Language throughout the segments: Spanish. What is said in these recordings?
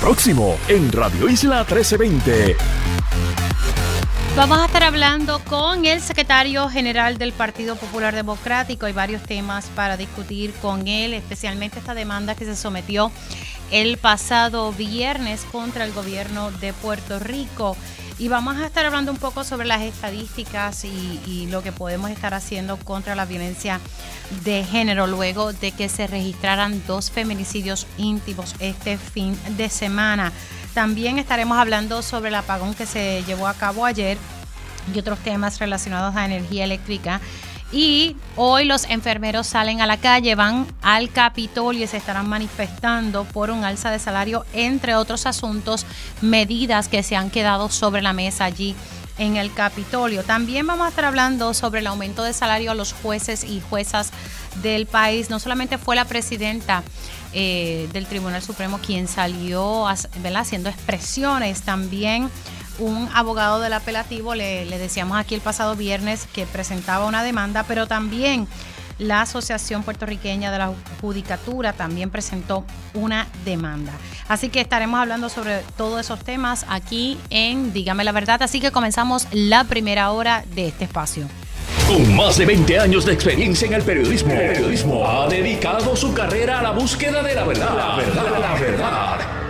Próximo en Radio Isla 1320. Vamos a estar hablando con el secretario general del Partido Popular Democrático. Hay varios temas para discutir con él, especialmente esta demanda que se sometió el pasado viernes contra el gobierno de Puerto Rico. Y vamos a estar hablando un poco sobre las estadísticas y, lo que podemos estar haciendo contra la violencia de género luego de que se registraran dos feminicidios íntimos este fin de semana. También estaremos hablando sobre el apagón que se llevó a cabo ayer y otros temas relacionados a energía eléctrica y hoy los enfermeros salen a la calle, van al Capitolio y se estarán manifestando por un alza de salario, entre otros asuntos, medidas que se han quedado sobre la mesa allí en el Capitolio. También vamos a estar hablando sobre el aumento de salario a los jueces y juezas del país. No solamente fue la presidenta eh, del Tribunal Supremo quien salió haciendo expresiones, también un abogado del apelativo, le, decíamos aquí el pasado viernes que presentaba una demanda, pero también la Asociación Puertorriqueña de la Judicatura también presentó una demanda. Así que estaremos hablando sobre todos esos temas aquí en Dígame la Verdad. Así que comenzamos la primera hora de este espacio. Con más de 20 años de experiencia en el periodismo, el periodismo ha dedicado su carrera a la búsqueda de la verdad. La verdad, la verdad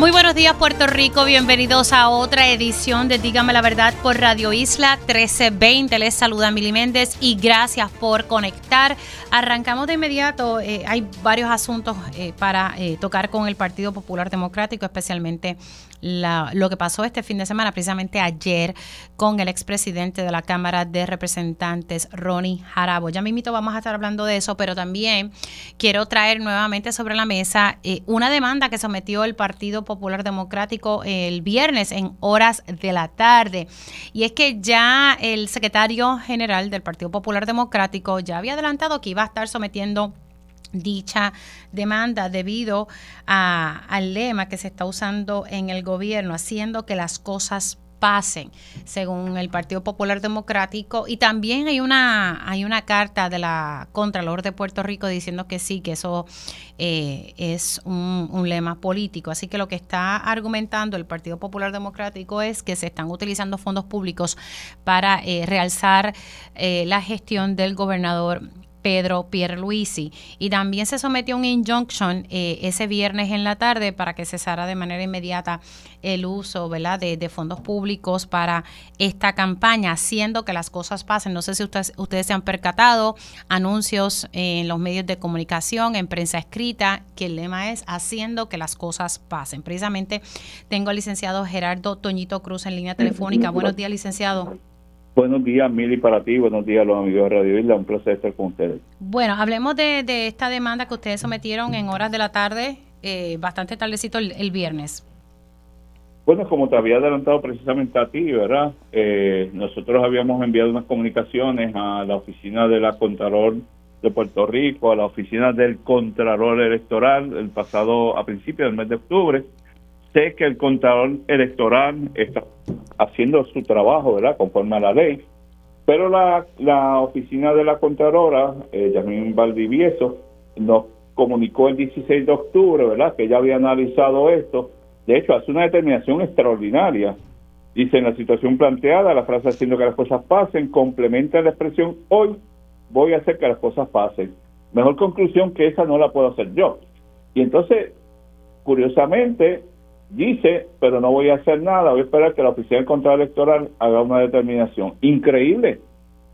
Muy buenos días Puerto Rico, bienvenidos a otra edición de Dígame la Verdad por Radio Isla 1320. Les saluda Mili Méndez y gracias por conectar. Arrancamos de inmediato, eh, hay varios asuntos eh, para eh, tocar con el Partido Popular Democrático, especialmente lo que pasó este fin de semana, precisamente ayer, con el expresidente de la Cámara de Representantes, Ronnie Jarabo. Ya mismito vamos a estar hablando de eso, pero también quiero traer nuevamente sobre la mesa una demanda que sometió el Partido Popular Democrático el viernes en horas de la tarde. Y es que ya el secretario general del Partido Popular Democrático ya había adelantado que iba a estar sometiendo dicha demanda debido a, al lema que se está usando en el gobierno, haciendo que las cosas pasen, según el Partido Popular Democrático. Y también hay una, hay una carta de la Contralor de Puerto Rico diciendo que sí, que eso eh, es un, lema político. Así que lo que está argumentando el Partido Popular Democrático es que se están utilizando fondos públicos para eh, realzar eh, la gestión del gobernador Pedro Pierluisi. Y también se sometió un injunction eh, ese viernes en la tarde para que cesara de manera inmediata el uso ¿verdad? De, fondos públicos para esta campaña, haciendo que las cosas pasen. No sé si ustedes, ustedes se han percatado, anuncios en los medios de comunicación, en prensa escrita, que el lema es haciendo que las cosas pasen. Precisamente tengo al licenciado Gerardo Toñito Cruz en línea telefónica. Buenos días, licenciado. Buenos días, Mili, para ti. Buenos días, los amigos de Radio Isla. Un placer estar con ustedes. Bueno, hablemos de, esta demanda que ustedes sometieron en horas de la tarde, eh, bastante tardecito el, viernes. Bueno, como te había adelantado precisamente a ti, ¿verdad? Eh, nosotros habíamos enviado unas comunicaciones a la oficina de la Contralor de Puerto Rico, a la oficina del Contralor Electoral, el pasado, a principios del mes de octubre, Sé que el contador electoral está haciendo su trabajo, ¿verdad?, conforme a la ley, pero la, la oficina de la Contralora, eh, Valdivieso, nos comunicó el 16 de octubre, ¿verdad?, que ya había analizado esto. De hecho, hace una determinación extraordinaria. Dice, en la situación planteada, la frase haciendo que las cosas pasen, complementa la expresión, hoy voy a hacer que las cosas pasen. Mejor conclusión que esa no la puedo hacer yo. Y entonces, curiosamente, dice, pero no voy a hacer nada, voy a esperar que la oficina del control electoral haga una determinación. Increíble.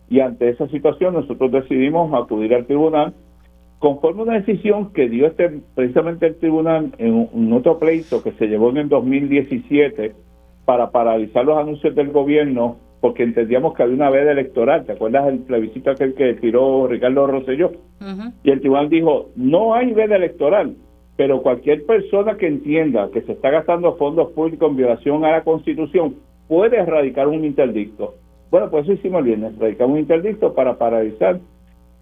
Y ante esa situación nosotros decidimos acudir al tribunal conforme a una decisión que dio este precisamente el tribunal en un, otro pleito que se llevó en el 2017 para paralizar los anuncios del gobierno porque entendíamos que había una veda electoral. ¿Te acuerdas del plebiscito aquel que tiró Ricardo Rosselló? Y el tribunal dijo, no hay veda electoral, pero cualquier persona que entienda que se está gastando fondos públicos en violación a la Constitución puede erradicar un interdicto. Bueno, pues eso hicimos el viernes, radicamos un interdicto para paralizar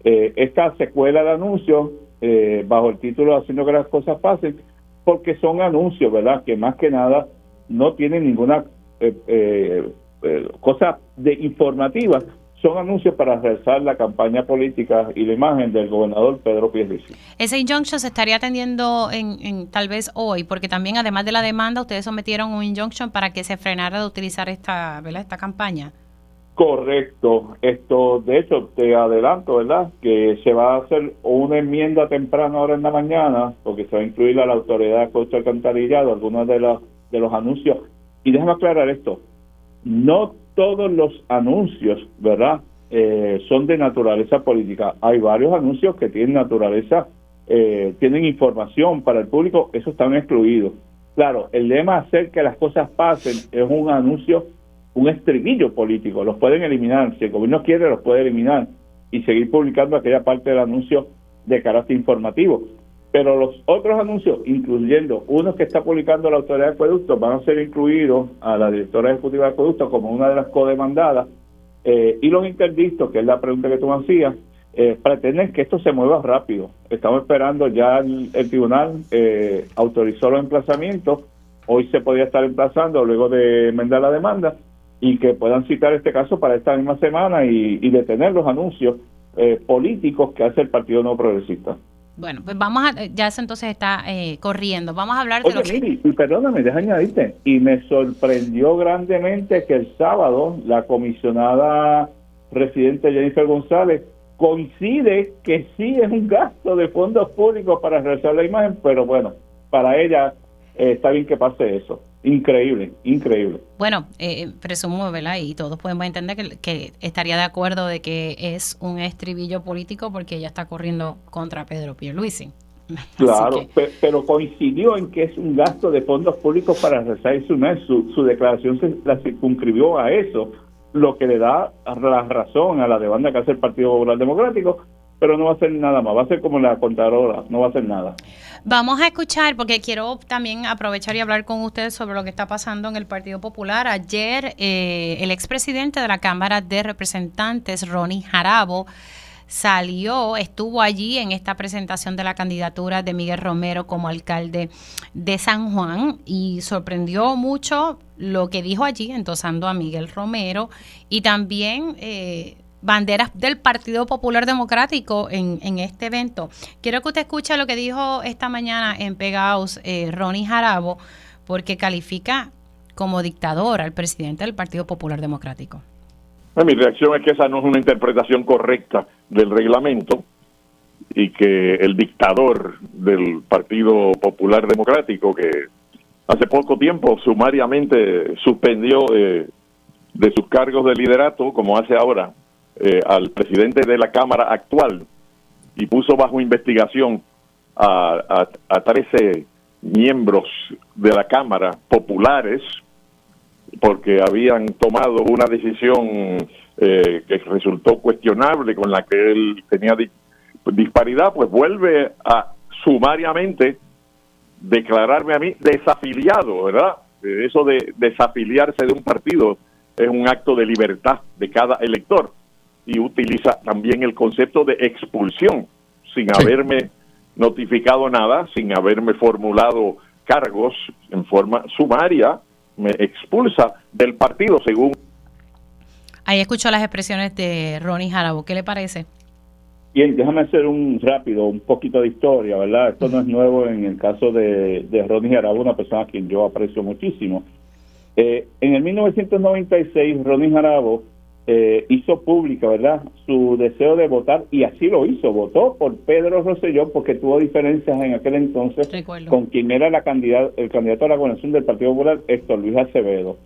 eh, esta secuela de anuncios eh, bajo el título Haciendo que las cosas pasen, porque son anuncios, ¿verdad? Que más que nada no tienen ninguna eh, cosa de informativa, son anuncios para realizar la campaña política y la imagen del gobernador Pedro Pierluisi. Ese injunction se estaría atendiendo en, tal vez hoy, porque también además de la demanda, ustedes sometieron un injunction para que se frenara de utilizar esta, ¿verdad? esta campaña. Correcto. Esto, de hecho, te adelanto, ¿verdad? Que se va a hacer una enmienda temprana ahora en la mañana, porque se va a incluir a la autoridad de costo alcantarillado, algunos de los, de los anuncios. Y déjame aclarar esto. No todos los anuncios, ¿verdad? Eh, son de naturaleza política. Hay varios anuncios que tienen naturaleza, eh, tienen información para el público, esos están excluidos. Claro, el lema hacer que las cosas pasen es un anuncio, un estribillo político, los pueden eliminar, si el gobierno quiere los puede eliminar y seguir publicando aquella parte del anuncio de carácter informativo. Pero los otros anuncios, incluyendo unos que está publicando la Autoridad de Acueductos, van a ser incluidos a la directora ejecutiva de Acueductos como una de las codemandadas. Eh, y los interdictos, que es la pregunta que tú me hacías, eh, pretenden que esto se mueva rápido. Estamos esperando, ya el, tribunal eh, autorizó los emplazamientos, hoy se podría estar emplazando luego de enmendar la demanda y que puedan citar este caso para esta misma semana y, y detener los anuncios eh, políticos que hace el Partido No Progresista. Bueno, pues vamos a, ya eso entonces está eh, corriendo. Vamos a hablar de Oye, Miri, y perdóname, deja añadirte, y me sorprendió grandemente que el sábado la comisionada residente Jennifer González coincide que sí es un gasto de fondos públicos para realizar la imagen, pero bueno, para ella eh, está bien que pase eso. Increíble, increíble. Bueno, eh, presumo, ¿verdad? Y todos podemos entender que, estaría de acuerdo de que es un estribillo político porque ella está corriendo contra Pedro Pierluisi. Claro, pero coincidió en que es un gasto de fondos públicos para realizar su mes. Su, su declaración se la circunscribió a eso, lo que le da la razón a la demanda que hace el Partido Popular Democrático, pero no va a hacer nada más, va a ser como la contadora, no va a hacer nada. Vamos a escuchar, porque quiero también aprovechar y hablar con ustedes sobre lo que está pasando en el Partido Popular. Ayer, eh, el expresidente de la Cámara de Representantes, Ronnie Jarabo, salió, estuvo allí en esta presentación de la candidatura de Miguel Romero como alcalde de San Juan y sorprendió mucho lo que dijo allí, endosando a Miguel Romero y también eh, banderas del Partido Popular Democrático en, este evento. Quiero que usted escuche lo que dijo esta mañana en Pegaos eh, Ronnie Jarabo, porque califica como dictador al presidente del Partido Popular Democrático. Mi reacción es que esa no es una interpretación correcta del reglamento y que el dictador del Partido Popular Democrático, que hace poco tiempo sumariamente suspendió eh, de sus cargos de liderato, como hace ahora, eh, al presidente de la Cámara actual y puso bajo investigación a, a, 13 miembros de la Cámara populares porque habían tomado una decisión eh, que resultó cuestionable con la que él tenía disparidad, pues vuelve a sumariamente declararme a mí desafiliado, ¿verdad? Eso de desafiliarse de un partido es un acto de libertad de cada elector y utiliza también el concepto de expulsión, sin haberme notificado nada, sin haberme formulado cargos en forma sumaria, me expulsa del partido según... Ahí escuchó las expresiones de Ronnie Jarabo, ¿qué le parece? Bien, déjame hacer un rápido, un poquito de historia, ¿verdad? Esto no es nuevo en el caso de, de Ronnie Jarabo, una persona a quien yo aprecio muchísimo. Eh, en el 1996, Ronnie Jarabo eh, hizo pública, ¿verdad?, su deseo de votar y así lo hizo, votó por Pedro Rosselló porque tuvo diferencias en aquel entonces con quien era la candidata, el candidato a la gobernación del Partido Popular, Héctor Luis Acevedo.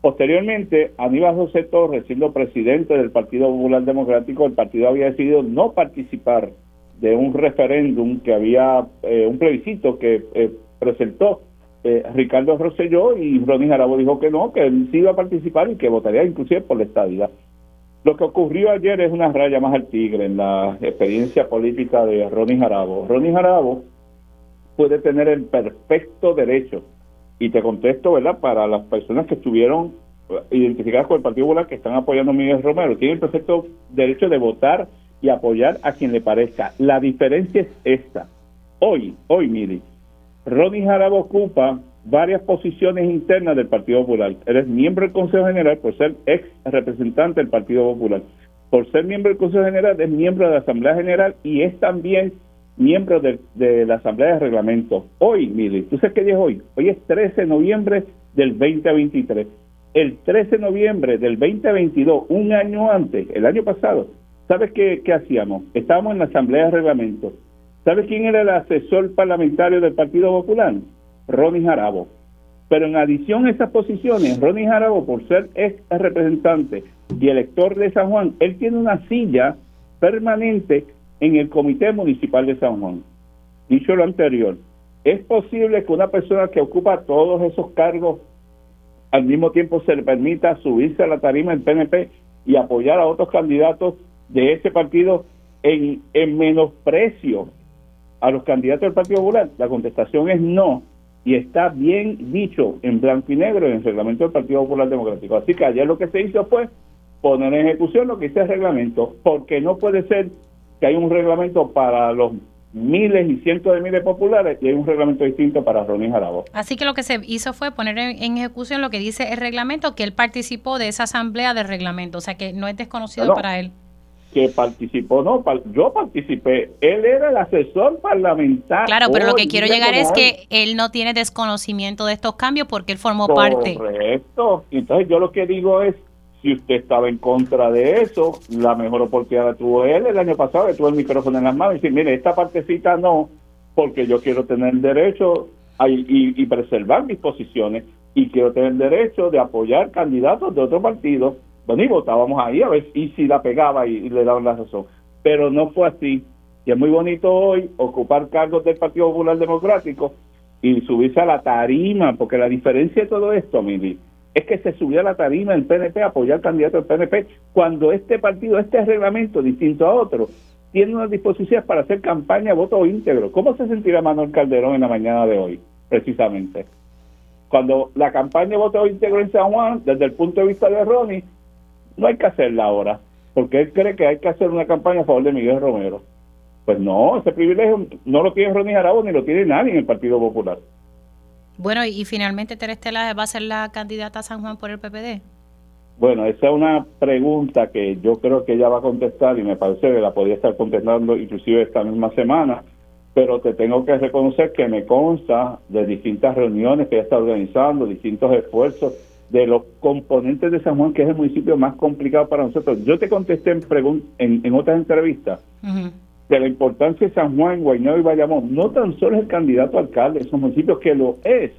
Posteriormente, Aníbal José Torres, siendo presidente del Partido Popular Democrático, el partido había decidido no participar de un referéndum que había, eh, un plebiscito que eh, presentó Ricardo Rosselló y Ronnie Jarabo dijo que no, que él sí iba a participar y que votaría inclusive por la estadía. Lo que ocurrió ayer es una raya más al tigre en la experiencia política de Ronnie Jarabo. Ronnie Jarabo puede tener el perfecto derecho, y te contesto, ¿verdad? Para las personas que estuvieron identificadas con el Partido Popular que están apoyando a Miguel Romero, tiene el perfecto derecho de votar y apoyar a quien le parezca. La diferencia es esta. Hoy, hoy, mire, Ronnie Jarabo ocupa varias posiciones internas del Partido Popular. Eres miembro del Consejo General por ser ex representante del Partido Popular. Por ser miembro del Consejo General, es miembro de la Asamblea General y es también miembro de, la Asamblea de Reglamento. Hoy, Mili, ¿tú sabes qué día es hoy? Hoy es 13 de noviembre del 2023. El 13 de noviembre del 2022, un año antes, el año pasado, ¿sabes qué, qué hacíamos? Estábamos en la Asamblea de Reglamento. ¿Sabes quién era el asesor parlamentario del Partido Popular? Ronnie Jarabo. Pero en adición a esas posiciones, Ronnie Jarabo, por ser ex representante y elector de San Juan, él tiene una silla permanente en el Comité Municipal de San Juan. Dicho lo anterior, es posible que una persona que ocupa todos esos cargos al mismo tiempo se le permita subirse a la tarima del PNP y apoyar a otros candidatos de ese partido en, en menosprecio a los candidatos del Partido Popular. La contestación es no y está bien dicho en blanco y negro en el reglamento del Partido Popular Democrático. Así que ayer lo que se hizo fue poner en ejecución lo que dice el reglamento, porque no puede ser que hay un reglamento para los miles y cientos de miles populares y hay un reglamento distinto para Ronnie Jarabo. Así que lo que se hizo fue poner en, ejecución lo que dice el reglamento, que él participó de esa asamblea de reglamento, o sea que no es desconocido para él. Que participó, no, yo participé, él era el asesor parlamentario. Claro, pero lo que quiero llegar es que él no tiene desconocimiento de estos cambios porque él formó parte. Correcto, entonces yo lo que digo es si usted estaba en contra de eso, la mejor oportunidad la tuvo él el año pasado, que tuvo el micrófono en las manos y decir, mire, esta partecita no, porque yo quiero tener derecho a, y, preservar mis posiciones y quiero tener derecho de apoyar candidatos de otro partido. Bueno, y votábamos ahí a ver y si la pegaba y, le daban la razón. Pero no fue así. Y es muy bonito hoy ocupar cargos del Partido Popular Democrático y subirse a la tarima, porque la diferencia de todo esto, Mili, es que se subió a la tarima el PNP a apoyar al candidato del PNP cuando este partido, este reglamento, distinto a otro, tiene unas disposiciones para hacer campaña voto íntegro. ¿Cómo se sentirá Manuel Calderón en la mañana de hoy, precisamente? Cuando la campaña voto íntegro en San Juan, desde el punto de vista de Ronnie, no hay que hacerla ahora, porque él cree que hay que hacer una campaña a favor de Miguel Romero. Pues no, ese privilegio no lo tiene Ronnie Jarabo ni lo tiene nadie en el Partido Popular. Bueno, y, finalmente Terestela va a ser la candidata a San Juan por el PPD. Bueno, esa es una pregunta que yo creo que ella va a contestar y me parece que la podría estar contestando inclusive esta misma semana, pero te tengo que reconocer que me consta de distintas reuniones que ella está organizando, distintos esfuerzos de los componentes de San Juan, que es el municipio más complicado para nosotros. Yo te contesté en, en, en otras entrevistas de la importancia de San Juan, Guaynabo y Bayamón, no tan solo es el candidato alcalde de esos municipios, que lo es,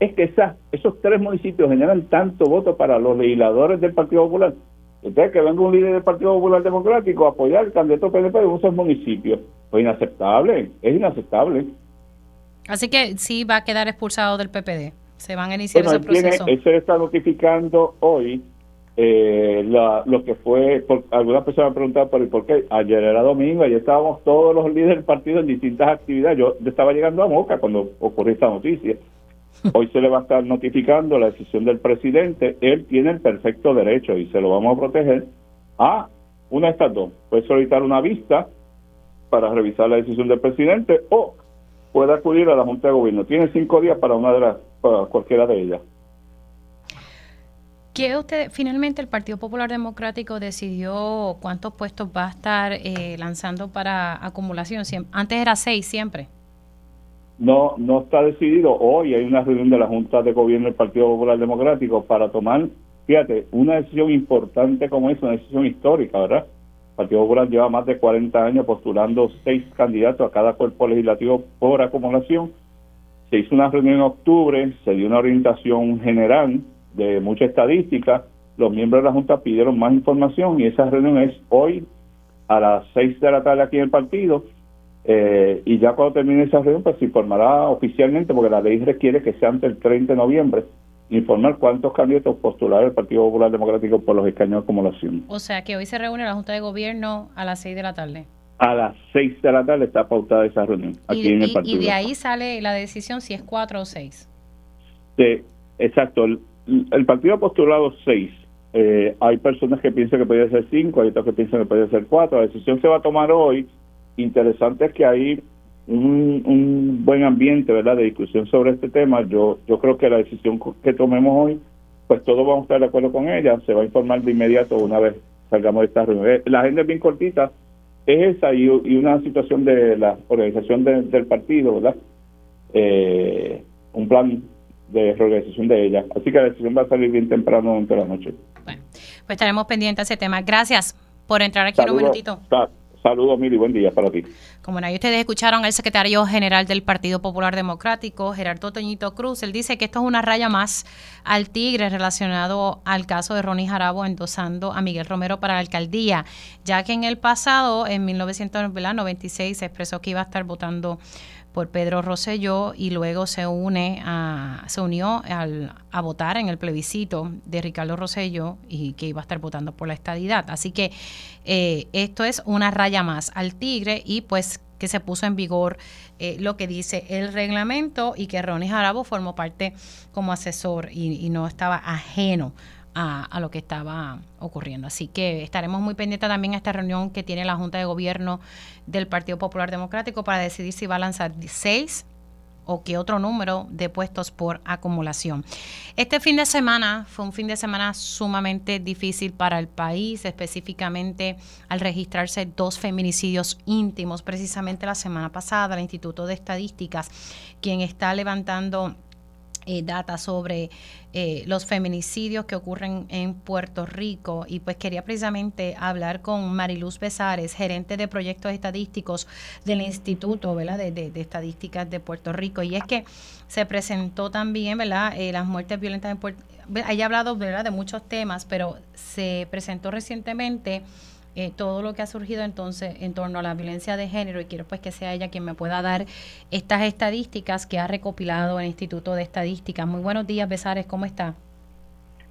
es que esas, esos tres municipios generan tanto voto para los legisladores del Partido Popular. Entonces, que venga un líder del Partido Popular Democrático a apoyar al candidato PNP de esos municipios, pues inaceptable, es inaceptable. Así que sí va a quedar expulsado del PPD. Se van a iniciar ese proceso. él se está notificando hoy eh, lo que fue, por, algunas personas me preguntaban por, por qué, ayer era domingo, ayer estábamos todos los líderes del partido en distintas actividades, yo estaba llegando a Moca cuando ocurrió esta noticia, hoy se le va a estar notificando la decisión del presidente, él tiene el perfecto derecho y se lo vamos a proteger a una de estas dos, puede solicitar una vista para revisar la decisión del presidente o puede acudir a la Junta de Gobierno, tiene cinco días para una de las, para cualquiera de ellas. ¿Qué usted, finalmente el Partido Popular Democrático decidió cuántos puestos va a estar eh, lanzando para acumulación? Antes era seis siempre. No, no está decidido. Hoy hay una reunión de la Junta de Gobierno del Partido Popular Democrático para tomar, fíjate, una decisión importante como esa, una decisión histórica, ¿verdad? El Partido Popular lleva más de 40 años postulando seis candidatos a cada cuerpo legislativo por acumulación. Se hizo una reunión en octubre, se dio una orientación general de mucha estadística, los miembros de la Junta pidieron más información y esa reunión es hoy a las 6 de la tarde aquí en el partido. Eh, y ya cuando termine esa reunión, pues se informará oficialmente, porque la ley requiere que sea antes del 30 de noviembre, informar cuántos candidatos postularon el Partido Popular Democrático por los escaños de acumulación. O sea que hoy se reúne la Junta de Gobierno a las 6 de la tarde. A las 6 de la tarde está pautada esa reunión aquí en el partido. Y de ahí sale la decisión si es 4 o 6. Sí, exacto el partido ha postulado seis. Eh, hay personas que piensan que puede ser cinco, hay otras que piensan que puede ser cuatro. La decisión se va a tomar hoy. Interesante es que hay un, un buen ambiente, ¿verdad?, de discusión sobre este tema. Yo, yo creo que la decisión que tomemos hoy, pues todos vamos a estar de acuerdo con ella. Se va a informar de inmediato una vez salgamos de esta reunión. Eh, la agenda es bien cortita. Es esa y, una situación de la organización del partido, ¿verdad? Eh, un plan de reorganización de ella. Así que la decisión va a salir bien temprano durante la noche. Bueno, pues estaremos pendientes de ese tema. Gracias por entrar aquí en un minutito. Saludos, Mili, buen día para ti. Como ahí ustedes escucharon al secretario general del Partido Popular Democrático, Gerardo Toñito Cruz, él dice que esto es una raya más al tigre relacionado al caso de Ronnie Jarabo endosando a Miguel Romero para la alcaldía, ya que en el pasado, en 1996, se expresó que iba a estar votando por Pedro Rosselló y luego se une a, se unió al, a votar en el plebiscito de Ricardo Rosselló y que iba a estar votando por la estadidad. Así que eh, esto es una raya más al tigre y pues que se puso en vigor eh, lo que dice el reglamento y que Ronnie Jarabo formó parte como asesor y, y no estaba ajeno a, lo que estaba ocurriendo. Así que estaremos muy pendientes también a esta reunión que tiene la Junta de Gobierno del Partido Popular Democrático para decidir si va a lanzar seis o qué otro número de puestos por acumulación. Este fin de semana fue un fin de semana sumamente difícil para el país, específicamente al registrarse dos feminicidios íntimos. Precisamente la semana pasada, el Instituto de Estadísticas, quien está levantando eh, data sobre eh, los feminicidios que ocurren en Puerto Rico y pues quería precisamente hablar con Mariluz Besares, gerente de proyectos estadísticos del Instituto ¿verdad? De, de, Estadísticas de Puerto Rico y es que se presentó también ¿verdad? Eh, las muertes violentas en Puerto Rico, hablado ¿verdad? de muchos temas, pero se presentó recientemente eh, todo lo que ha surgido entonces en torno a la violencia de género y quiero pues que sea ella quien me pueda dar estas estadísticas que ha recopilado el Instituto de Estadísticas. Muy buenos días, Besares, ¿cómo está?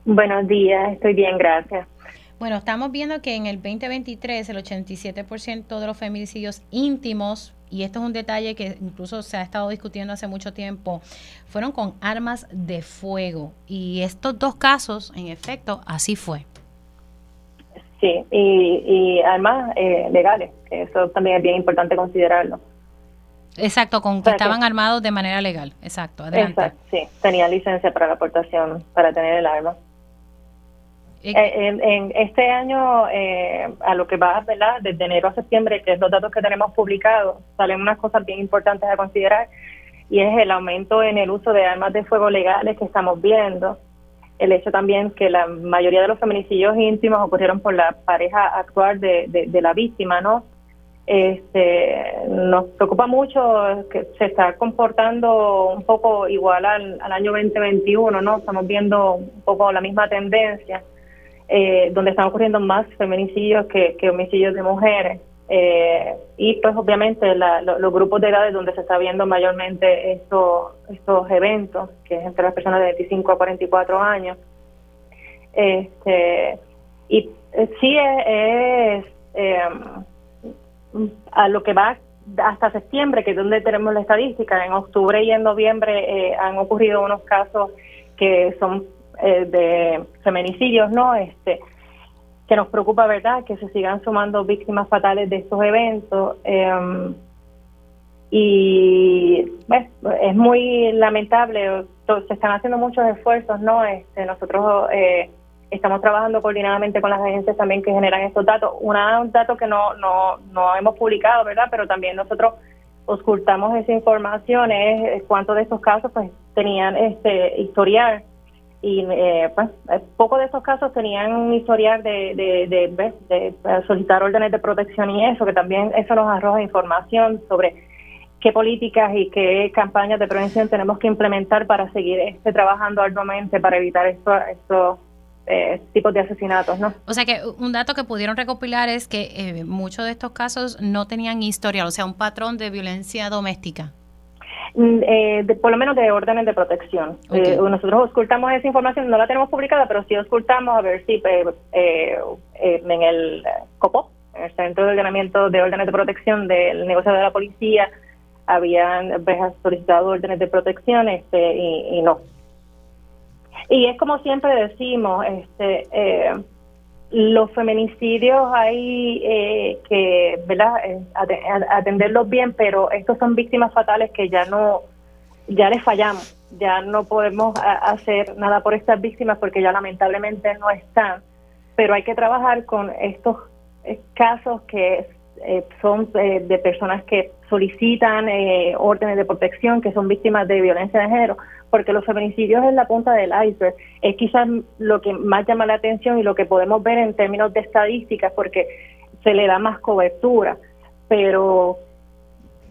Buenos días, estoy bien, gracias. Bueno, estamos viendo que en el 2023 el 87% de los feminicidios íntimos, y esto es un detalle que incluso se ha estado discutiendo hace mucho tiempo, fueron con armas de fuego. Y estos dos casos, en efecto, así fue. Sí, y, y armas eh, legales, que eso también es bien importante considerarlo. Exacto, con que estaban armados de manera legal, exacto, adelante. Exacto, sí, tenían licencia para la aportación, para tener el arma. Eh, en, este año, eh, a lo que va, ¿verdad? Desde enero a septiembre, que es los datos que tenemos publicados, salen unas cosas bien importantes a considerar, y es el aumento en el uso de armas de fuego legales que estamos viendo el hecho también que la mayoría de los feminicidios íntimos ocurrieron por la pareja actual de, la víctima, ¿no? Este, nos preocupa mucho que se está comportando un poco igual al, año 2021, ¿no? Estamos viendo un poco la misma tendencia, eh, donde están ocurriendo más feminicidios que homicidios de mujeres. Eh, y pues obviamente los grupos de edades donde se está viendo mayormente estos, estos eventos, que es entre las personas de 25 a 44 años. Este, y eh, sí es, em, a lo que va hasta septiembre, que es donde tenemos la estadística, en octubre y en noviembre eh, han ocurrido unos casos que son de feminicidios, ¿no? Este, que nos preocupa, ¿verdad?, que se sigan sumando víctimas fatales de estos eventos. Em, y es muy lamentable, se están haciendo muchos esfuerzos, ¿no? Este, nosotros eh, estamos trabajando coordinadamente con las agencias también que generan estos datos. Una, un dato que no, no, no hemos publicado, ¿verdad? Pero también nosotros ocultamos esa información, es cuántos de estos casos pues tenían este historial y eh, pues eh, pocos de estos casos tenían un historial de, de, de, solicitar órdenes de protección y eso, que también eso nos arroja información sobre qué políticas y qué campañas de prevención tenemos que implementar para seguir este, trabajando arduamente para evitar estos esto, eh, tipos de asesinatos. ¿no? O sea que un dato que pudieron recopilar es que muchos de estos casos no tenían historial, o sea, un patrón de violencia doméstica. Mm, eh, por lo menos de órdenes de protección. Eh, nosotros ocultamos esa información, no la tenemos publicada, pero sí ocultamos a ver si eh, en el COPO, en el Centro de Ordenamiento de Órdenes de Protección del negocio de la policía, habían solicitado órdenes de protección este, y, no. Y es como siempre decimos, este, eh, los feminicidios hay eh, que verdad eh, atenderlos bien pero estos son víctimas fatales que ya no ya les fallamos. Ya no podemos hacer nada por estas víctimas porque ya lamentablemente no están. Pero hay que trabajar con estos eh, casos que son de personas que solicitan órdenes de protección que son víctimas de violencia de género porque los feminicidios es la punta del iceberg. Es quizás lo que más llama la atención y lo que podemos ver en términos de estadísticas porque se le da más cobertura, pero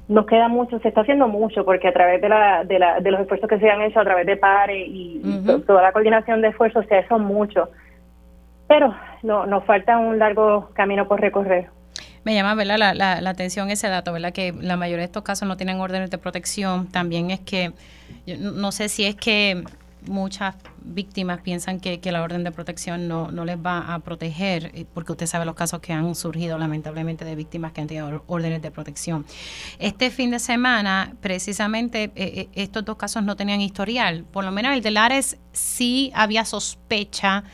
nos queda mucho, se está haciendo mucho porque a través de, la, de, la, de los esfuerzos que se han hecho a través de PARE y, toda la coordinación de esfuerzos se ha hecho mucho, pero no, nos falta un largo camino por recorrer. Me llama ¿verdad? La, la, atención ese dato, ¿verdad? que la mayoría de estos casos no tienen órdenes de protección. También es que no sé si es que muchas víctimas piensan que, la orden de protección no, les va a proteger, eh, porque usted sabe los casos que han surgido lamentablemente de víctimas que han tenido órdenes de protección. Este fin de semana, precisamente, eh, eh, estos dos casos no tenían historial. Por lo menos el de Lares sí había sospecha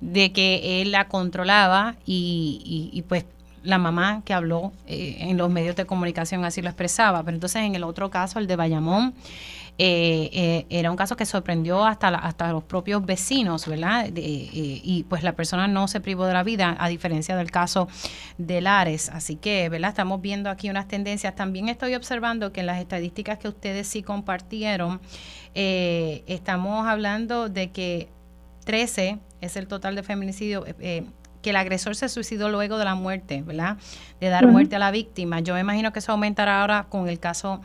de que él la controlaba y, pues la mamá que habló en los medios de comunicación así lo expresaba. Pero entonces en el otro caso, el de Bayamón, eh, eh, era un caso que sorprendió hasta, hasta los propios vecinos, ¿verdad? Eh, y pues la persona no se privó de la vida, a diferencia del caso de Lares. Así que, ¿verdad? Estamos viendo aquí unas tendencias. También estoy observando que en las estadísticas que ustedes sí compartieron, estamos hablando de que 13 es el total de feminicidio. Que el agresor se suicidó luego de la muerte, ¿verdad? De dar muerte a la víctima. Yo me imagino que eso aumentará ahora con el caso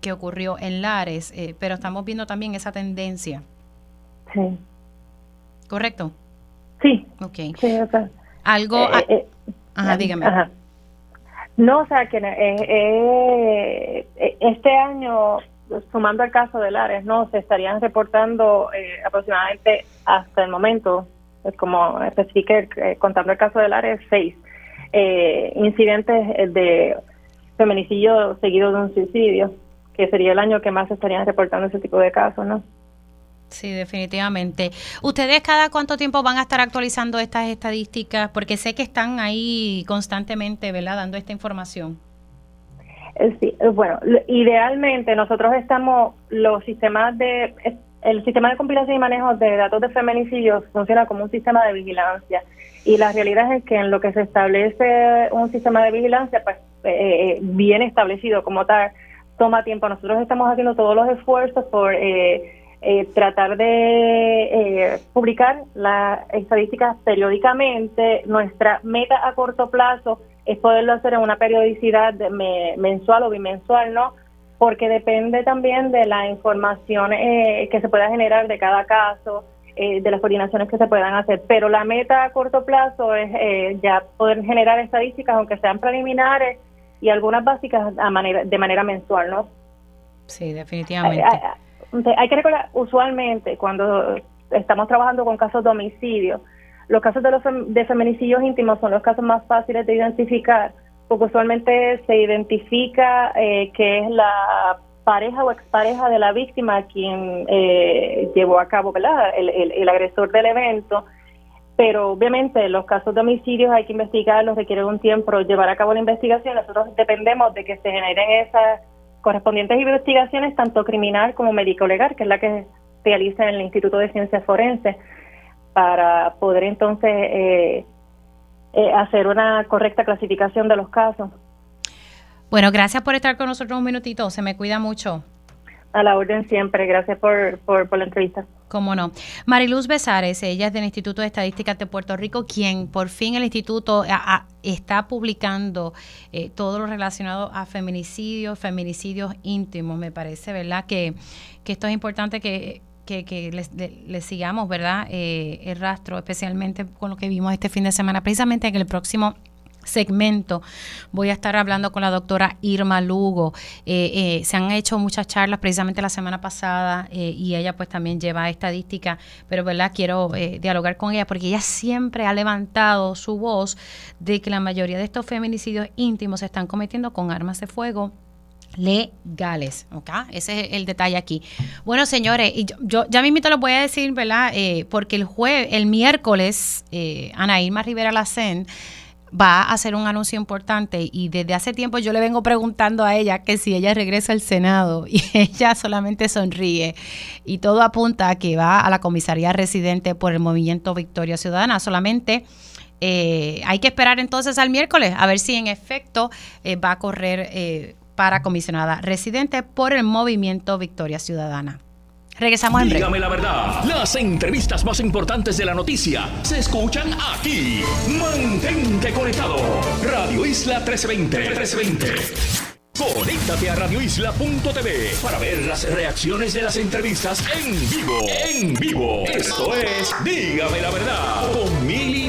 que ocurrió en Lares, eh, pero estamos viendo también esa tendencia. Sí. ¿Correcto? Sí. Ok. Sí, Algo... Eh, eh, ajá, dígame. Ajá. No, o sea, que este año, sumando el caso de Lares, no, se estarían reportando aproximadamente hasta el momento, es como especifique, contando el caso de Lares, seis incidentes de feminicidio seguido de un suicidio que sería el año que más estarían reportando ese tipo de casos, ¿no? Sí, definitivamente. ¿Ustedes cada cuánto tiempo van a estar actualizando estas estadísticas? Porque sé que están ahí constantemente, ¿verdad?, dando esta información. Eh, sí, eh, bueno, idealmente nosotros estamos, los sistemas de, el sistema de compilación y manejo de datos de feminicidios funciona como un sistema de vigilancia y la realidad es que en lo que se establece un sistema de vigilancia, pues eh, bien establecido como tal, toma tiempo. Nosotros estamos haciendo todos los esfuerzos por eh, eh, tratar de eh, publicar las estadísticas periódicamente. Nuestra meta a corto plazo es poderlo hacer en una periodicidad mensual o bimensual, ¿no? Porque depende también de la información que se pueda generar de cada caso, de las coordinaciones que se puedan hacer. Pero la meta a corto plazo es ya poder generar estadísticas, aunque sean preliminares, y algunas básicas a manera, de manera mensual, ¿no? Sí, definitivamente. Hay, que recordar, usualmente cuando estamos trabajando con casos de homicidio, los casos de los de feminicidios íntimos son los casos más fáciles de identificar, porque usualmente se identifica eh, que es la pareja o expareja de la víctima quien eh, llevó a cabo ¿verdad? El, el, el agresor del evento pero obviamente los casos de homicidios hay que investigarlos, requiere un tiempo llevar a cabo la investigación. Nosotros dependemos de que se generen esas correspondientes investigaciones, tanto criminal como médico-legal, que es la que realiza en el Instituto de Ciencias Forenses, para poder entonces eh, eh, hacer una correcta clasificación de los casos. Bueno, gracias por estar con nosotros un minutito. Se me cuida mucho. A la orden siempre. Gracias por, por, la entrevista. Cómo no. Mariluz Besares, ella es del Instituto de Estadísticas de Puerto Rico, quien por fin el instituto está publicando eh, todo lo relacionado a feminicidios, feminicidios íntimos. Me parece, ¿verdad? Que, que esto es importante que que, les, sigamos, ¿verdad? Eh, el rastro, especialmente con lo que vimos este fin de semana, precisamente en el próximo segmento voy a estar hablando con la doctora Irma Lugo. Eh, eh, se han hecho muchas charlas precisamente la semana pasada eh, y ella pues también lleva estadística, pero verdad quiero dialogar con ella porque ella siempre ha levantado su voz de que la mayoría de estos feminicidios íntimos se están cometiendo con armas de fuego legales, ¿ok? Ese es el detalle aquí. Bueno, señores, y yo, ya mismo lo voy a decir, ¿verdad? Eh, porque el jueves, el miércoles, eh, Ana Irma Rivera Lacen va a hacer un anuncio importante y desde hace tiempo yo le vengo preguntando a ella que si ella regresa al Senado y ella solamente sonríe y todo apunta a que va a la comisaría residente por el movimiento Victoria Ciudadana. Solamente eh, hay que esperar entonces al miércoles a ver si en efecto eh, va a correr eh, para comisionada residente por el movimiento Victoria Ciudadana. Regresamos en breve. Dígame la verdad. Las entrevistas más importantes de la noticia se escuchan aquí. Mantente conectado. Radio Isla 1320. 1320. Conéctate a radioisla.tv para ver las reacciones de las entrevistas en vivo. En vivo. Esto es Dígame la verdad con Mili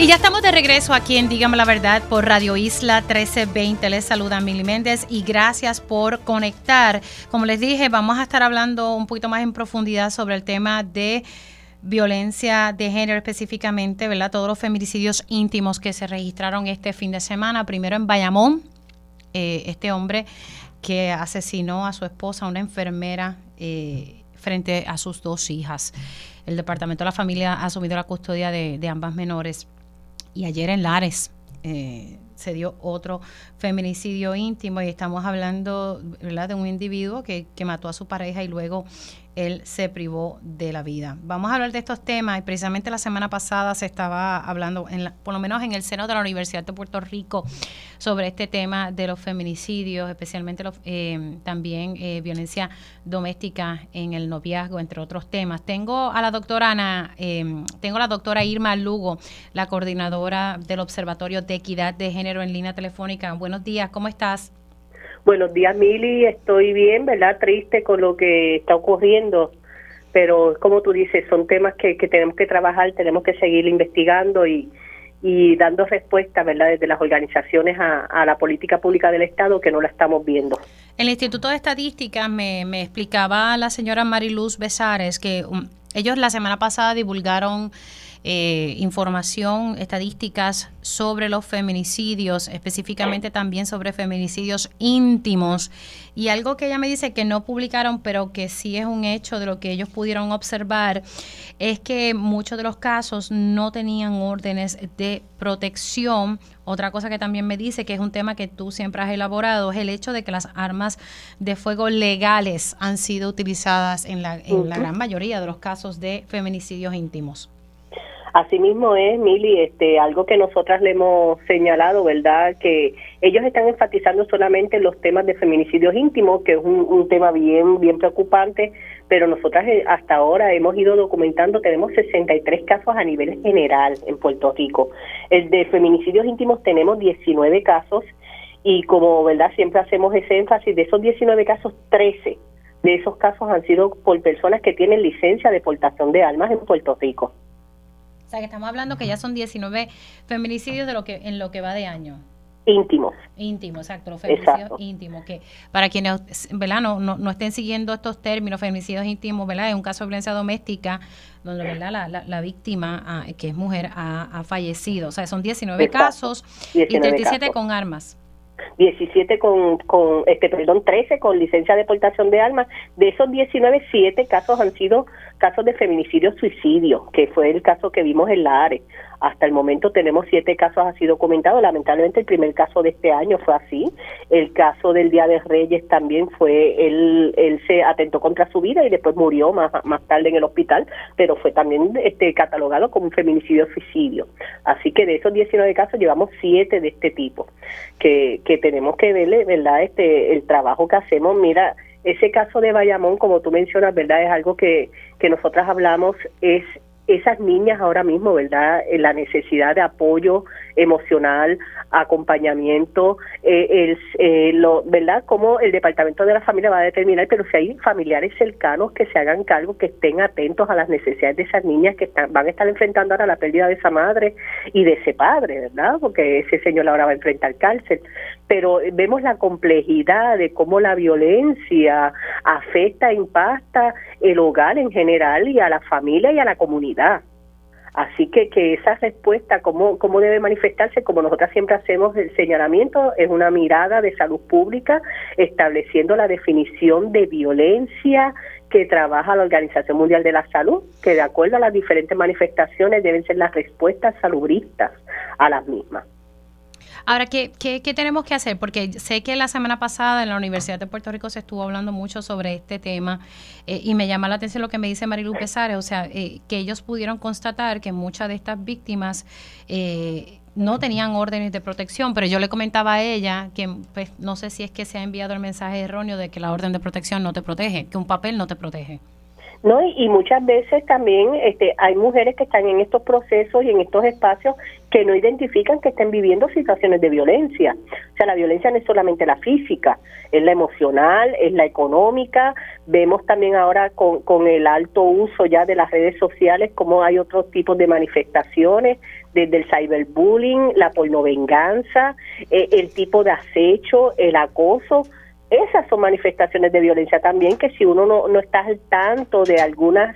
y ya estamos de regreso aquí en Dígame la Verdad por Radio Isla 1320. Les saluda Mili Méndez y gracias por conectar. Como les dije, vamos a estar hablando un poquito más en profundidad sobre el tema de violencia de género específicamente, ¿verdad? Todos los feminicidios íntimos que se registraron este fin de semana. Primero en Bayamón, eh, este hombre que asesinó a su esposa, una enfermera, eh, frente a sus dos hijas. El Departamento de la Familia ha asumido la custodia de ambas menores y ayer en Lares eh, se dio otro feminicidio íntimo y estamos hablando de un individuo que, que mató a su pareja y luego él se privó de la vida. Vamos a hablar de estos temas y precisamente la semana pasada se estaba hablando, en por lo menos en el seno de la Universidad de Puerto Rico, sobre este tema de los feminicidios, especialmente los, eh, también eh, violencia doméstica en el noviazgo, entre otros temas. Tengo a la doctora Ana, eh, tengo a la doctora Irma Lugo, la coordinadora del Observatorio de Equidad de Género en línea telefónica. Buenos días, ¿cómo estás? Buenos días, Mili. Estoy bien, ¿verdad? Triste con lo que está ocurriendo, pero como tú dices, son temas que, tenemos que trabajar, tenemos que seguir investigando y, y dando respuesta, ¿verdad?, desde las organizaciones a, la política pública del Estado que no la estamos viendo. El Instituto de Estadística me, me explicaba la señora Mariluz Besares que um, ellos la semana pasada divulgaron eh, información, estadísticas sobre los feminicidios, específicamente también sobre feminicidios íntimos. Y algo que ella me dice que no publicaron, pero que sí es un hecho de lo que ellos pudieron observar, es que muchos de los casos no tenían órdenes de protección. Otra cosa que también me dice, que es un tema que tú siempre has elaborado, es el hecho de que las armas de fuego legales han sido utilizadas en la, en la gran mayoría de los casos de feminicidios íntimos. Asimismo es, Mili, este, algo que nosotras le hemos señalado, ¿verdad? Que ellos están enfatizando solamente los temas de feminicidios íntimos, que es un, tema bien, bien preocupante, pero nosotras eh, hasta ahora hemos ido documentando, tenemos 63 casos a nivel general en Puerto Rico. El de feminicidios íntimos tenemos 19 casos y como, ¿verdad? Siempre hacemos ese énfasis, de esos 19 casos, 13 de esos casos han sido por personas que tienen licencia de portación de armas en Puerto Rico. O sea, que estamos hablando que ya son 19 feminicidios de lo que en lo que va de año. Íntimos. Íntimos, exacto, los feminicidios íntimos, que para quienes ¿verdad? No, no, estén siguiendo estos términos, feminicidios íntimos, ¿verdad? Es un caso de violencia doméstica donde ¿verdad? La, la, víctima, ah, que es mujer, ha, fallecido. O sea, son 19 casos y 37 con armas. 17 con, con este perdón 13 con licencia de portación de armas de esos 19 siete casos han sido casos de feminicidio suicidio que fue el caso que vimos en la ARE hasta el momento tenemos siete casos así documentados. Lamentablemente el primer caso de este año fue así. El caso del Día de Reyes también fue, él, él se atentó contra su vida y después murió más, más tarde en el hospital, pero fue también este, catalogado como un feminicidio suicidio. Así que de esos 19 casos llevamos siete de este tipo, que, que tenemos que verle, ¿verdad? Este, el trabajo que hacemos, mira, ese caso de Bayamón, como tú mencionas, ¿verdad? Es algo que, que nosotras hablamos, es esas niñas ahora mismo, ¿verdad? La necesidad de apoyo emocional, acompañamiento, eh, el, eh, lo, ¿verdad? Cómo el Departamento de la Familia va a determinar, pero si hay familiares cercanos que se hagan cargo, que estén atentos a las necesidades de esas niñas que están, van a estar enfrentando ahora la pérdida de esa madre y de ese padre, ¿verdad? Porque ese señor ahora va a enfrentar cárcel. Pero vemos la complejidad de cómo la violencia afecta, impacta el hogar en general y a la familia y a la comunidad. Así que, que esa respuesta, cómo, cómo debe manifestarse, como nosotras siempre hacemos el señalamiento, es una mirada de salud pública, estableciendo la definición de violencia que trabaja la Organización Mundial de la Salud, que de acuerdo a las diferentes manifestaciones deben ser las respuestas salubristas a las mismas. Ahora, ¿qué, ¿qué, tenemos que hacer? Porque sé que la semana pasada en la Universidad de Puerto Rico se estuvo hablando mucho sobre este tema eh, y me llama la atención lo que me dice Marilu Pesares, o sea, eh, que ellos pudieron constatar que muchas de estas víctimas eh, no tenían órdenes de protección, pero yo le comentaba a ella que pues, no sé si es que se ha enviado el mensaje erróneo de que la orden de protección no te protege, que un papel no te protege. ¿No? Y, muchas veces también este, hay mujeres que están en estos procesos y en estos espacios que no identifican que estén viviendo situaciones de violencia. O sea, la violencia no es solamente la física, es la emocional, es la económica. Vemos también ahora con, con el alto uso ya de las redes sociales cómo hay otros tipos de manifestaciones, desde el cyberbullying, la pornovenganza, eh, el tipo de acecho, el acoso esas son manifestaciones de violencia también que si uno no, no está al tanto de algunas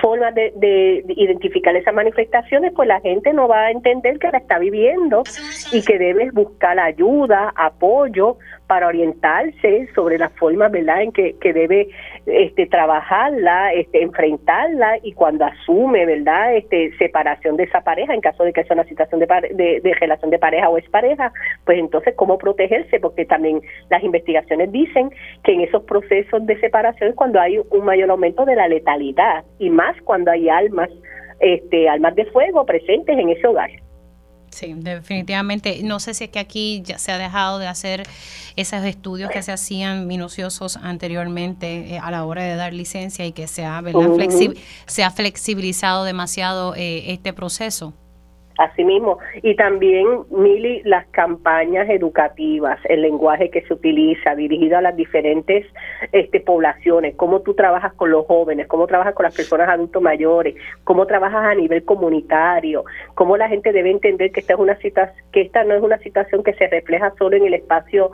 formas de, de, identificar esas manifestaciones, pues la gente no va a entender que la está viviendo y que debe buscar ayuda, apoyo para orientarse sobre la forma, ¿verdad?, en que, que debe este, trabajarla, este, enfrentarla y cuando asume, ¿verdad?, este, separación de esa pareja, en caso de que sea una situación de, de, de relación de pareja o es pareja, pues entonces cómo protegerse, porque también las investigaciones dicen que en esos procesos de separación es cuando hay un mayor aumento de la letalidad y más cuando hay almas, este, almas de fuego presentes en ese hogar. Sí, definitivamente. No sé si es que aquí ya se ha dejado de hacer esos estudios que se hacían minuciosos anteriormente eh, a la hora de dar licencia y que se ha, se ha flexibilizado demasiado eh, este proceso. Asimismo, y también, Mili, las campañas educativas, el lenguaje que se utiliza dirigido a las diferentes este, poblaciones, cómo tú trabajas con los jóvenes, cómo trabajas con las personas adultos mayores, cómo trabajas a nivel comunitario, cómo la gente debe entender que esta, es una que esta no es una situación que se refleja solo en el espacio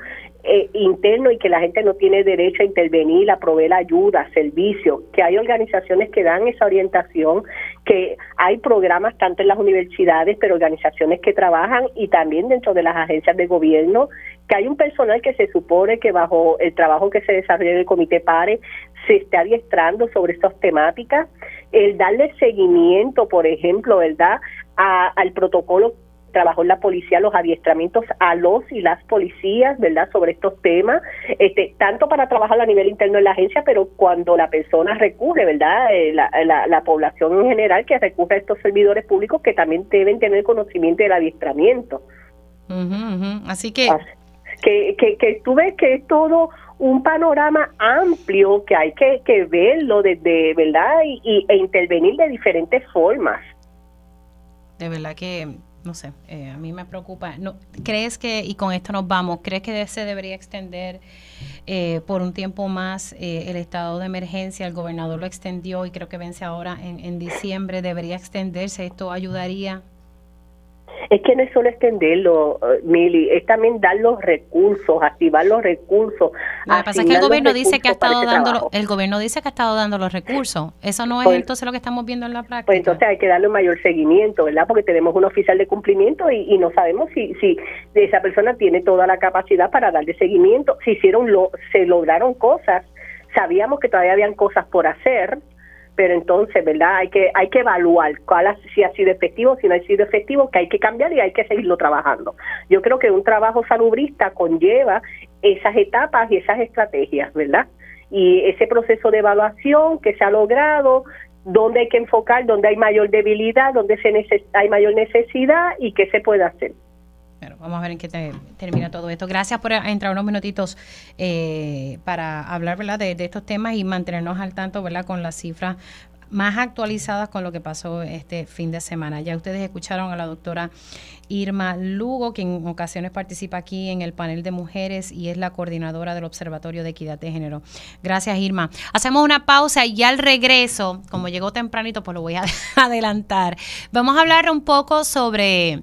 eh, interno y que la gente no tiene derecho a intervenir, a proveer ayuda, servicios, que hay organizaciones que dan esa orientación, que hay programas tanto en las universidades, pero organizaciones que trabajan y también dentro de las agencias de gobierno, que hay un personal que se supone que bajo el trabajo que se desarrolla en el Comité PARE se esté adiestrando sobre estas temáticas, el darle seguimiento, por ejemplo, ¿verdad?, al protocolo trabajó en la policía los adiestramientos a los y las policías, ¿verdad?, sobre estos temas, este, tanto para trabajar a nivel interno en la agencia, pero cuando la persona recurre, ¿verdad?, eh, la, la, población en general que recurre a estos servidores públicos que también deben tener conocimiento del adiestramiento. Así que... que... Que, tú ves que es todo un panorama amplio que hay que, que verlo desde, ¿verdad?, y, e intervenir de diferentes formas. De verdad que no sé, eh, a mí me preocupa. No, ¿Crees que, y con esto nos vamos, crees que se debería extender eh, por un tiempo más eh, el estado de emergencia? El gobernador lo extendió y creo que vence ahora en, en diciembre. ¿Debería extenderse? ¿Esto ayudaría? Es que no es solo extenderlo, eh, Mili, es también dar los recursos, activar los recursos. Lo que pasa es que el gobierno dice que ha estado dando, el gobierno dice que ha estado dando los recursos. Eso no es pues, entonces lo que estamos viendo en la práctica. Pues entonces hay que darle un mayor seguimiento, ¿verdad? Porque tenemos un oficial de cumplimiento y, no sabemos si, si esa persona tiene toda la capacidad para darle seguimiento. Si hicieron lo, se lograron cosas, sabíamos que todavía habían cosas por hacer pero entonces, ¿verdad? Hay que hay que evaluar cuál si ha sido efectivo, si no ha sido efectivo, que hay que cambiar y hay que seguirlo trabajando. Yo creo que un trabajo salubrista conlleva esas etapas y esas estrategias, ¿verdad? Y ese proceso de evaluación que se ha logrado, dónde hay que enfocar, dónde hay mayor debilidad, dónde se hay mayor necesidad y qué se puede hacer. Bueno, vamos a ver en qué termina todo esto. Gracias por entrar unos minutitos eh, para hablar ¿verdad? De, estos temas y mantenernos al tanto ¿verdad? con las cifras más actualizadas con lo que pasó este fin de semana. Ya ustedes escucharon a la doctora Irma Lugo, quien en ocasiones participa aquí en el panel de mujeres y es la coordinadora del Observatorio de Equidad de Género. Gracias, Irma. Hacemos una pausa y al regreso, como llegó tempranito, pues lo voy a adelantar. Vamos a hablar un poco sobre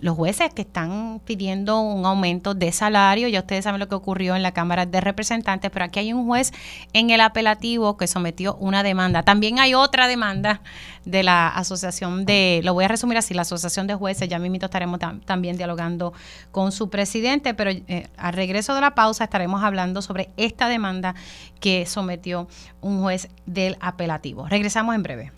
los jueces que están pidiendo un aumento de salario. Ya ustedes saben lo que ocurrió en la Cámara de Representantes, pero aquí hay un juez en el apelativo que sometió una demanda. También hay otra demanda de la Asociación de, lo voy a resumir así, la Asociación de Jueces, ya mismo estaremos también dialogando con su presidente, pero eh, al regreso de la pausa estaremos hablando sobre esta demanda que sometió un juez del apelativo. Regresamos en breve.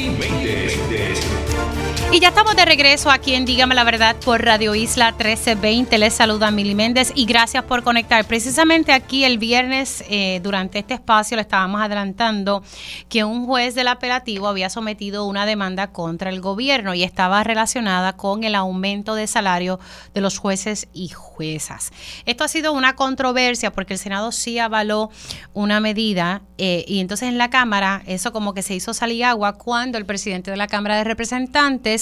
y ya estamos de regreso aquí en Dígame la Verdad por Radio Isla 1320. Les saluda Mili Méndez y gracias por conectar. Precisamente aquí el viernes, eh, durante este espacio, le estábamos adelantando que un juez del apelativo había sometido una demanda contra el gobierno y estaba relacionada con el aumento de salario de los jueces y juezas. Esto ha sido una controversia porque el Senado sí avaló una medida eh, y entonces en la Cámara eso como que se hizo salir agua cuando el presidente de la Cámara de Representantes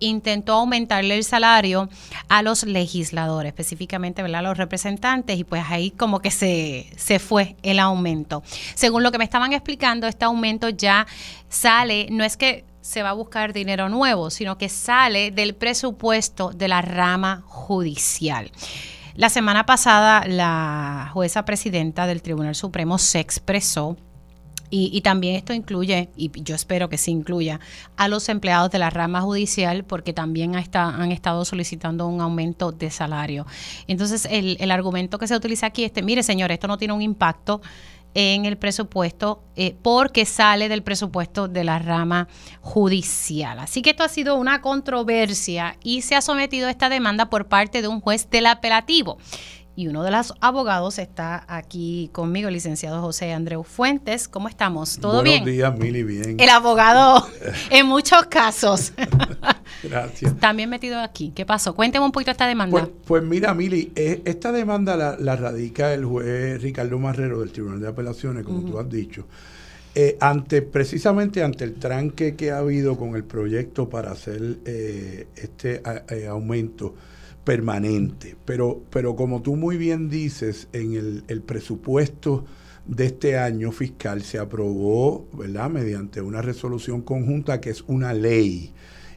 intentó aumentarle el salario a los legisladores, específicamente a los representantes, y pues ahí como que se, se fue el aumento. Según lo que me estaban explicando, este aumento ya sale, no es que se va a buscar dinero nuevo, sino que sale del presupuesto de la rama judicial. La semana pasada, la jueza presidenta del Tribunal Supremo se expresó y, también esto incluye, y yo espero que sí incluya, a los empleados de la rama judicial porque también han estado solicitando un aumento de salario. Entonces, el, el argumento que se utiliza aquí es, mire señor, esto no tiene un impacto en el presupuesto eh, porque sale del presupuesto de la rama judicial. Así que esto ha sido una controversia y se ha sometido a esta demanda por parte de un juez del apelativo y uno de los abogados está aquí conmigo, el licenciado José Andreu Fuentes. ¿Cómo estamos? ¿Todo bien? Buenos días, Mili, bien. El abogado en muchos casos. Gracias. También metido aquí. ¿Qué pasó? Cuénteme un poquito esta demanda. Pues, pues mira, Mili, eh, esta demanda la, radica el juez Ricardo Marrero del Tribunal de Apelaciones, como tú has dicho. Eh, ante precisamente ante el tranque que ha habido con el proyecto para hacer eh, este aumento permanente. Pero, pero como tú muy bien dices, en el, presupuesto de este año fiscal se aprobó, ¿verdad?, mediante una resolución conjunta que es una ley.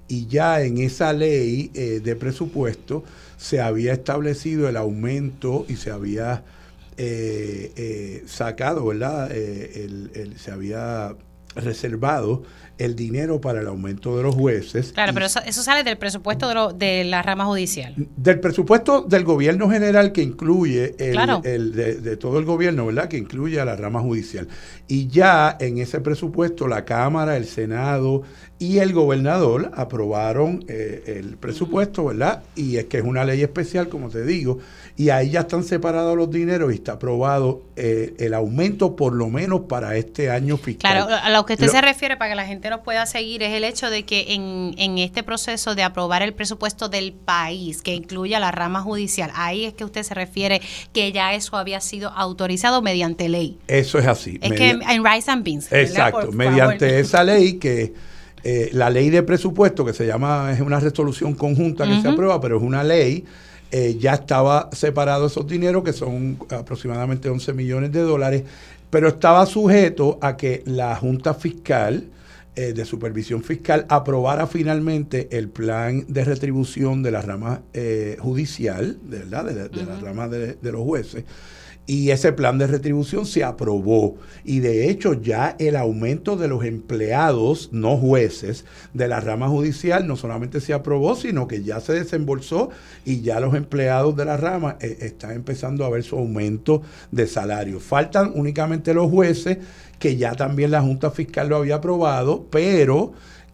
Y ya en esa ley eh, de presupuesto se había establecido el aumento y se había eh, eh, sacado, ¿verdad? se había reservado el dinero para el aumento de los jueces. Claro, pero eso, sale del presupuesto de, la rama judicial. Del presupuesto del gobierno general que incluye el, de, todo el gobierno, ¿verdad? Que incluye a la rama judicial. Y ya en ese presupuesto la Cámara, el Senado y el gobernador aprobaron eh, el presupuesto, ¿verdad? Y es que es una ley especial, como te digo, y ahí ya están separados los dineros y está aprobado eh, el aumento por lo menos para este año fiscal. Claro, a lo que usted se refiere para que la gente nos pueda seguir es el hecho de que en, en este proceso de aprobar el presupuesto del país, que incluya la rama judicial, ahí es que usted se refiere que ya eso había sido autorizado mediante ley. Eso es así. Es que en Rice and Beans. Exacto, mediante esa ley que eh, la ley de presupuesto, que se llama, es una resolución conjunta que se aprueba, pero es una ley, eh, ya estaba separado esos dineros, que son aproximadamente 11 millones de dólares, pero estaba sujeto a que la Junta Fiscal, eh, de Supervisión Fiscal, aprobara finalmente el plan de retribución de la rama judicial, de, ¿verdad? de, la rama de los jueces y ese plan de retribución se aprobó. Y de hecho ya el aumento de los empleados, no jueces, de la rama judicial no solamente se aprobó, sino que ya se desembolsó y ya los empleados de la rama eh, están empezando a ver su aumento de salario. Faltan únicamente los jueces, que ya también la Junta Fiscal lo había aprobado, pero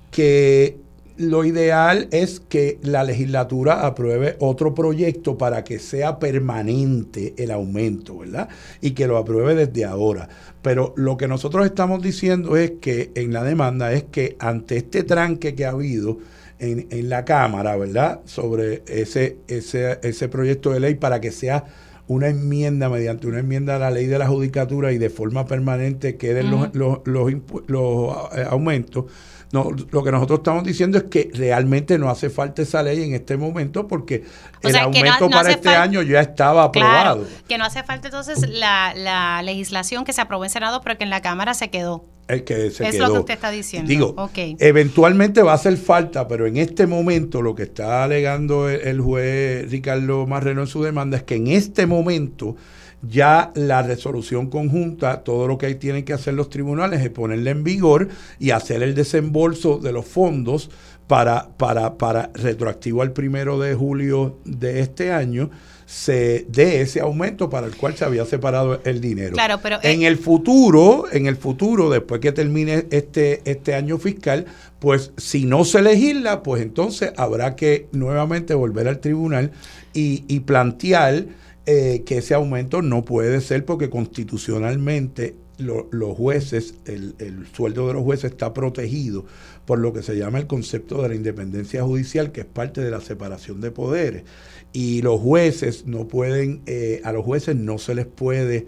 que lo ideal es que la legislatura apruebe otro proyecto para que sea permanente el aumento, ¿verdad? Y que lo apruebe desde ahora. Pero lo que nosotros estamos diciendo es que en la demanda es que ante este tranque que ha habido en, en la Cámara, ¿verdad? Sobre ese, ese, ese proyecto de ley para que sea una enmienda, mediante una enmienda a la ley de la judicatura y de forma permanente queden los, los, los, los, eh, aumentos, No, lo que nosotros estamos diciendo es que realmente no hace falta esa ley en este momento porque el aumento para este año ya estaba aprobado. que no hace falta entonces la, la legislación que se aprobó en Senado, pero que en la Cámara se quedó. El que se es lo que usted está diciendo. Digo, eventualmente va a hacer falta, pero en este momento lo que está alegando el, juez Ricardo Marrero en su demanda es que en este momento ya la resolución conjunta, todo lo que tienen que hacer los tribunales es ponerla en vigor y hacer el desembolso de los fondos para, para, para retroactivo al primero de julio de este año se dé ese aumento para el cual se había separado el dinero. Claro, pero en eh, el futuro, en el futuro, después que termine este este año fiscal, pues si no se legisla, pues entonces habrá que nuevamente volver al tribunal y, y plantear eh, que ese aumento no puede ser porque constitucionalmente los jueces, el, sueldo de los jueces está protegido por lo que se llama el concepto de la independencia judicial, que es parte de la separación de poderes. Y los jueces no pueden, eh, a los jueces no se les puede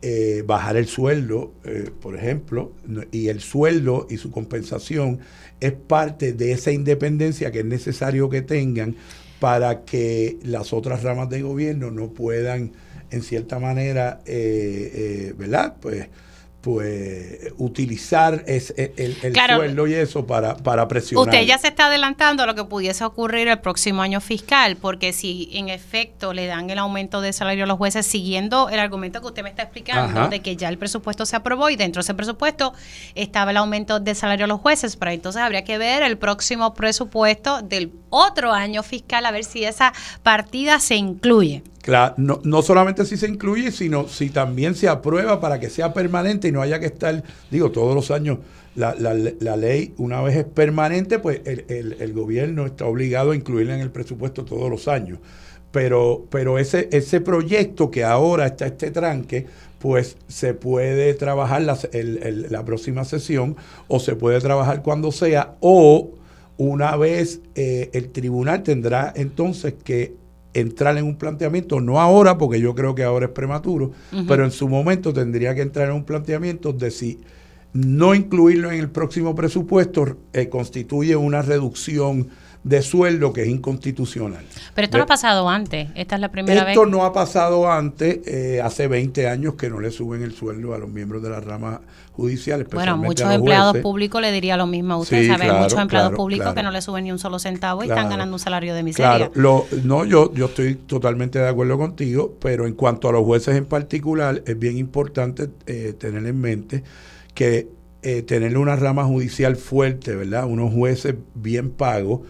eh, bajar el sueldo, por ejemplo, y el sueldo y su compensación es parte de esa independencia que es necesario que tengan para que las otras ramas de gobierno no puedan, en cierta manera, eh, eh, ¿verdad? Pues pues utilizar es, el, el sueldo y eso para, para presionar. Usted ya se está adelantando a lo que pudiese ocurrir el próximo año fiscal, porque si en efecto le dan el aumento de salario a los jueces, siguiendo el argumento que usted me está explicando, de que ya el presupuesto se aprobó y dentro de ese presupuesto estaba el aumento de salario a los jueces, pero entonces habría que ver el próximo presupuesto del otro año fiscal a ver si esa partida se incluye. Claro, no, no solamente si se incluye, sino si también se aprueba para que sea permanente y no haya que estar, digo, todos los años, la, la, ley una vez es permanente, pues el, el, el, gobierno está obligado a incluirla en el presupuesto todos los años. Pero, pero ese, ese proyecto que ahora está este tranque, pues se puede trabajar la, la próxima sesión o se puede trabajar cuando sea o una vez eh, el tribunal tendrá entonces que entrar en un planteamiento, no ahora, porque yo creo que ahora es prematuro, pero en su momento tendría que entrar en un planteamiento de si no incluirlo en el próximo presupuesto eh, constituye una reducción de sueldo que es inconstitucional. Pero esto no ha pasado antes, esta es la primera vez. Esto no ha pasado antes, eh, hace 20 años que no le suben el sueldo a los miembros de la rama judicial. Bueno, muchos empleados públicos le diría lo mismo a usted, ¿sabe? muchos empleados públicos que no le suben ni un solo centavo y están ganando un salario de miseria. Claro, no, yo, yo estoy totalmente de acuerdo contigo, pero en cuanto a los jueces en particular, es bien importante eh, tener en mente que eh, tener una rama judicial fuerte, ¿verdad? Unos jueces bien pagos,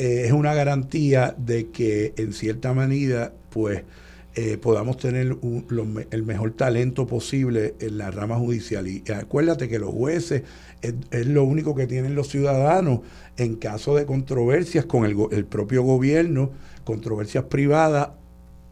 eh, es una garantía de que en cierta medida, pues, eh, podamos tener el mejor talento posible en la rama judicial. Y acuérdate que los jueces es, lo único que tienen los ciudadanos en caso de controversias con el, el propio gobierno, controversias privadas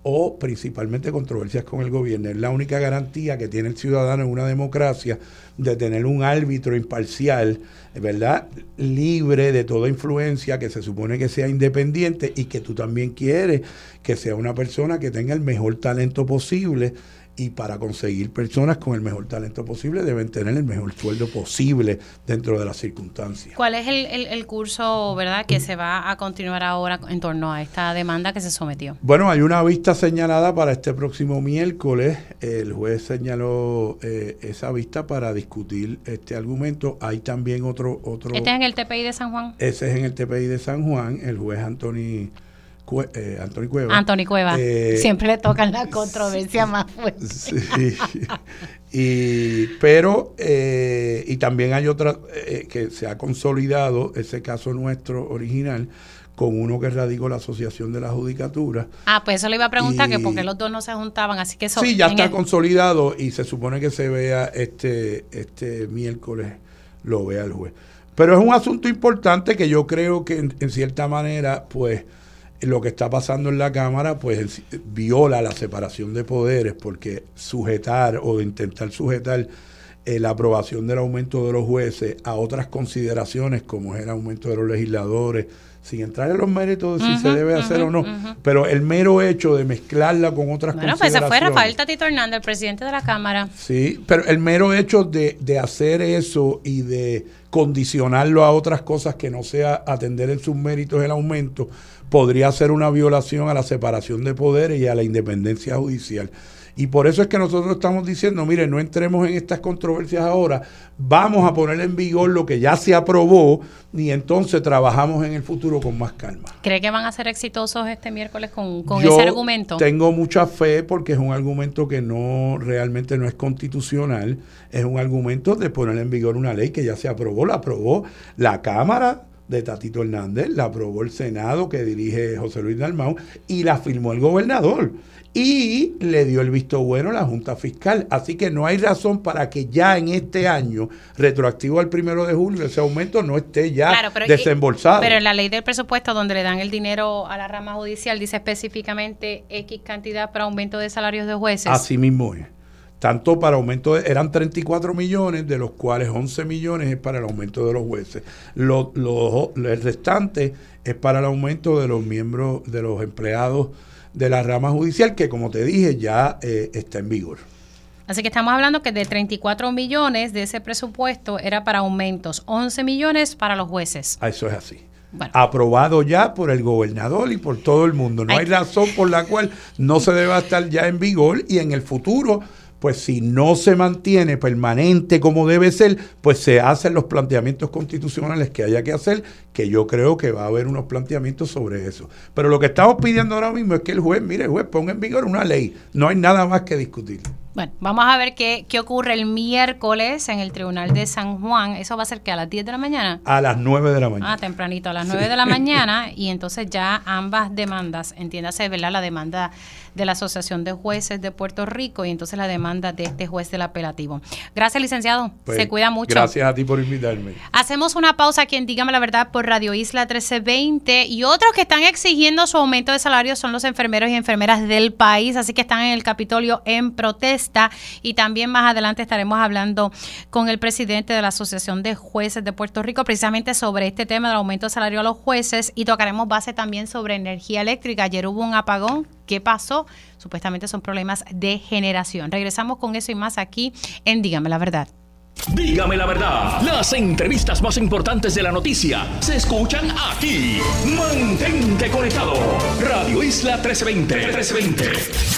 o principalmente controversias con el gobierno. Es la única garantía que tiene el ciudadano en una democracia de tener un árbitro imparcial, ¿verdad? Libre de toda influencia, que se supone que sea independiente y que tú también quieres que sea una persona que tenga el mejor talento posible y para conseguir personas con el mejor talento posible deben tener el mejor sueldo posible dentro de las circunstancias. ¿Cuál es el, curso, verdad, que se va a continuar ahora en torno a esta demanda que se sometió? Bueno, hay una vista señalada para este próximo miércoles. El juez señaló eh, esa vista para discutir este argumento. Hay también otro... otro ¿Este es en el TPI de San Juan? Ese es en el TPI de San Juan. El juez Anthony eh, Anthony Cueva. Anthony Cueva. Eh, Siempre le tocan la controversia más fuerte. Y, pero, eh, y también hay otra que se ha consolidado, ese caso nuestro original, con uno que radicó la Asociación de la Judicatura. Ah, pues eso le iba a preguntar, que porque los dos no se juntaban, así que eso... Sí, ya está consolidado y se supone que se vea este, este miércoles, lo vea el juez. Pero es un asunto importante que yo creo que en cierta manera, pues lo que está pasando en la Cámara pues viola la separación de poderes porque sujetar o intentar sujetar eh, la aprobación del aumento de los jueces a otras consideraciones como es el aumento de los legisladores, sin entrar en los méritos de si se debe hacer o no, pero el mero hecho de mezclarla con otras bueno, pues se fue Rafael Tatito Hernández, el presidente de la Cámara. Sí, pero el mero hecho de, de hacer eso y de condicionarlo a otras cosas que no sea atender en sus méritos el aumento, podría ser una violación a la separación de poderes y a la independencia judicial. Y por eso es que nosotros estamos diciendo, mire, no entremos en estas controversias ahora, vamos a poner en vigor lo que ya se aprobó y entonces trabajamos en el futuro con más calma. ¿Cree que van a ser exitosos este miércoles con, ese argumento? Tengo mucha fe porque es un argumento que no realmente no es constitucional, es un argumento de poner en vigor una ley que ya se aprobó, la aprobó la Cámara de Tatito Hernández, la aprobó el Senado que dirige José Luis Dalmau y la firmó el gobernador y le dio el visto bueno a la Junta Fiscal. Así que no hay razón para que ya en este año, retroactivo al primero de julio, ese aumento no esté ya desembolsado. Pero en la ley del presupuesto, donde le dan el dinero a la rama judicial, dice específicamente X cantidad para aumento de salarios de jueces. Así mismo es. Tanto para aumento, eran 34 millones, de los cuales 11 millones es para el aumento de los jueces. Lo, el restante es para el aumento de los miembros, de los empleados de la rama judicial que, como te dije, ya eh, está en vigor. Así que estamos hablando que de 34 millones de ese presupuesto era para aumentos, 11 millones para los jueces. Ah, eso es así. Aprobado ya por el gobernador y por todo el mundo. No hay razón por la cual no se deba estar ya en vigor y en el futuro pues si no se mantiene permanente como debe ser, pues se hacen los planteamientos constitucionales que haya que hacer, que yo creo que va a haber unos planteamientos sobre eso. Pero lo que estamos pidiendo ahora mismo es que el juez, mire, juez, ponga en vigor una ley. No hay nada más que discutir. Bueno, vamos a ver qué, qué ocurre el miércoles en el Tribunal de San Juan. ¿Eso va a ser que a las 10 de la mañana? A las 9 de la mañana. Ah, tempranito, a las 9 de la mañana. Y entonces ya ambas demandas, entiéndase, ¿verdad? La demanda de la Asociación de Jueces de Puerto Rico y entonces la demanda de este juez del apelativo. Gracias, licenciado. Pues, Se cuida mucho. Gracias a ti por invitarme. Hacemos una pausa aquí en Dígame la Verdad por Radio Isla 1320 y otros que están exigiendo su aumento de salario son los enfermeros y enfermeras del país, así que están en el Capitolio en protesta y también más adelante estaremos hablando con el presidente de la Asociación de Jueces de Puerto Rico precisamente sobre este tema del aumento de salario a los jueces y tocaremos base también sobre energía eléctrica. Ayer hubo un apagón ¿Qué pasó? Supuestamente son problemas de generación. Regresamos con eso y más aquí en Dígame la verdad. Dígame la verdad, las entrevistas más importantes de la noticia se escuchan aquí. Mantente conectado. Radio Isla 1320. 1320.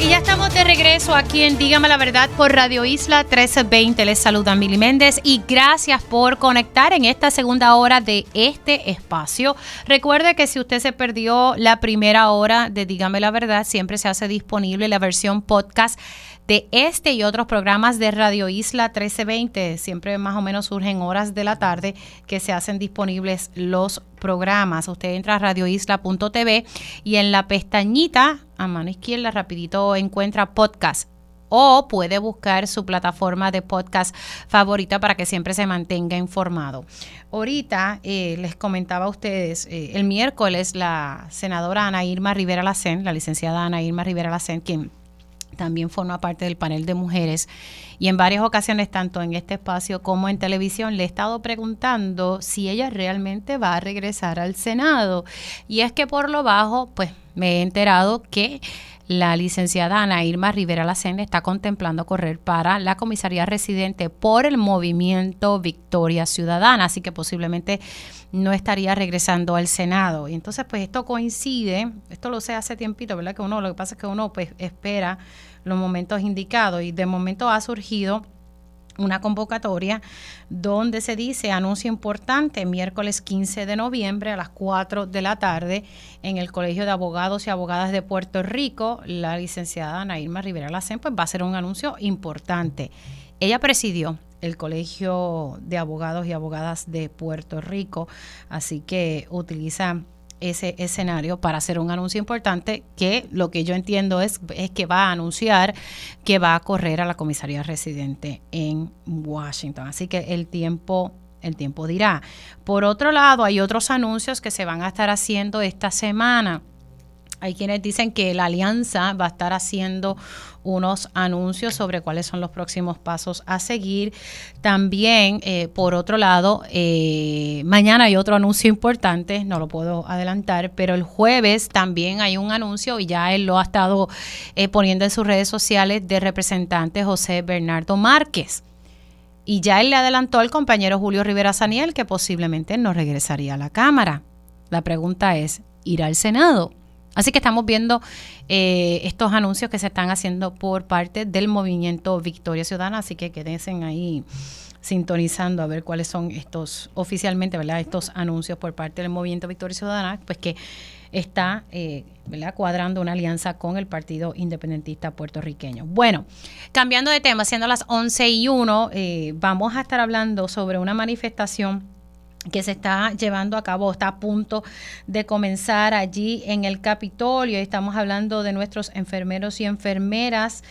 Y ya estamos de regreso aquí en Dígame la Verdad por Radio Isla 1320. Les saluda Mili Méndez y gracias por conectar en esta segunda hora de este espacio. Recuerde que si usted se perdió la primera hora de Dígame la Verdad, siempre se hace disponible la versión podcast de este y otros programas de Radio Isla 1320. Siempre más o menos surgen horas de la tarde que se hacen disponibles los programas. Usted entra a radioisla.tv y en la pestañita a mano izquierda rapidito encuentra podcast o puede buscar su plataforma de podcast favorita para que siempre se mantenga informado. Ahorita eh, les comentaba a ustedes, eh, el miércoles la senadora Ana Irma Rivera Lacén, la licenciada Ana Irma Rivera Lacén, quien también forma parte del panel de mujeres y en varias ocasiones, tanto en este espacio como en televisión, le he estado preguntando si ella realmente va a regresar al Senado. Y es que por lo bajo, pues me he enterado que la licenciada Ana Irma Rivera Lacen está contemplando correr para la comisaría residente por el movimiento Victoria Ciudadana, así que posiblemente no estaría regresando al Senado. Y entonces, pues esto coincide, esto lo sé hace tiempito, ¿verdad? Que uno, lo que pasa es que uno pues espera los momentos indicados y de momento ha surgido una convocatoria donde se dice anuncio importante miércoles 15 de noviembre a las 4 de la tarde en el Colegio de Abogados y Abogadas de Puerto Rico. La licenciada Nairma Rivera Lacen pues va a hacer un anuncio importante. Ella presidió el Colegio de Abogados y Abogadas de Puerto Rico, así que utiliza ese escenario para hacer un anuncio importante que lo que yo entiendo es, es que va a anunciar que va a correr a la comisaría residente en Washington. Así que el tiempo el tiempo dirá. Por otro lado, hay otros anuncios que se van a estar haciendo esta semana. Hay quienes dicen que la alianza va a estar haciendo unos anuncios sobre cuáles son los próximos pasos a seguir. También, eh, por otro lado, eh, mañana hay otro anuncio importante, no lo puedo adelantar, pero el jueves también hay un anuncio y ya él lo ha estado eh, poniendo en sus redes sociales de representante José Bernardo Márquez. Y ya él le adelantó al compañero Julio Rivera Saniel que posiblemente no regresaría a la Cámara. La pregunta es, ¿irá al Senado? Así que estamos viendo eh, estos anuncios que se están haciendo por parte del movimiento Victoria Ciudadana, así que quédense ahí sintonizando a ver cuáles son estos oficialmente, ¿verdad? Estos anuncios por parte del movimiento Victoria Ciudadana, pues que está eh, ¿verdad? cuadrando una alianza con el Partido Independentista puertorriqueño. Bueno, cambiando de tema, siendo las 11 y 1, eh, vamos a estar hablando sobre una manifestación que se está llevando a cabo, está a punto de comenzar allí en el Capitolio. Estamos hablando de nuestros enfermeros y enfermeras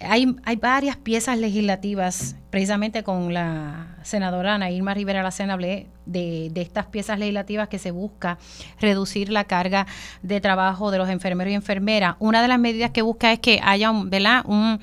hay, varias piezas legislativas, precisamente con la senadora Ana Irma Rivera Lacena hablé de, estas piezas legislativas que se busca reducir la carga de trabajo de los enfermeros y enfermeras. Una de las medidas que busca es que haya ¿verdad? Un,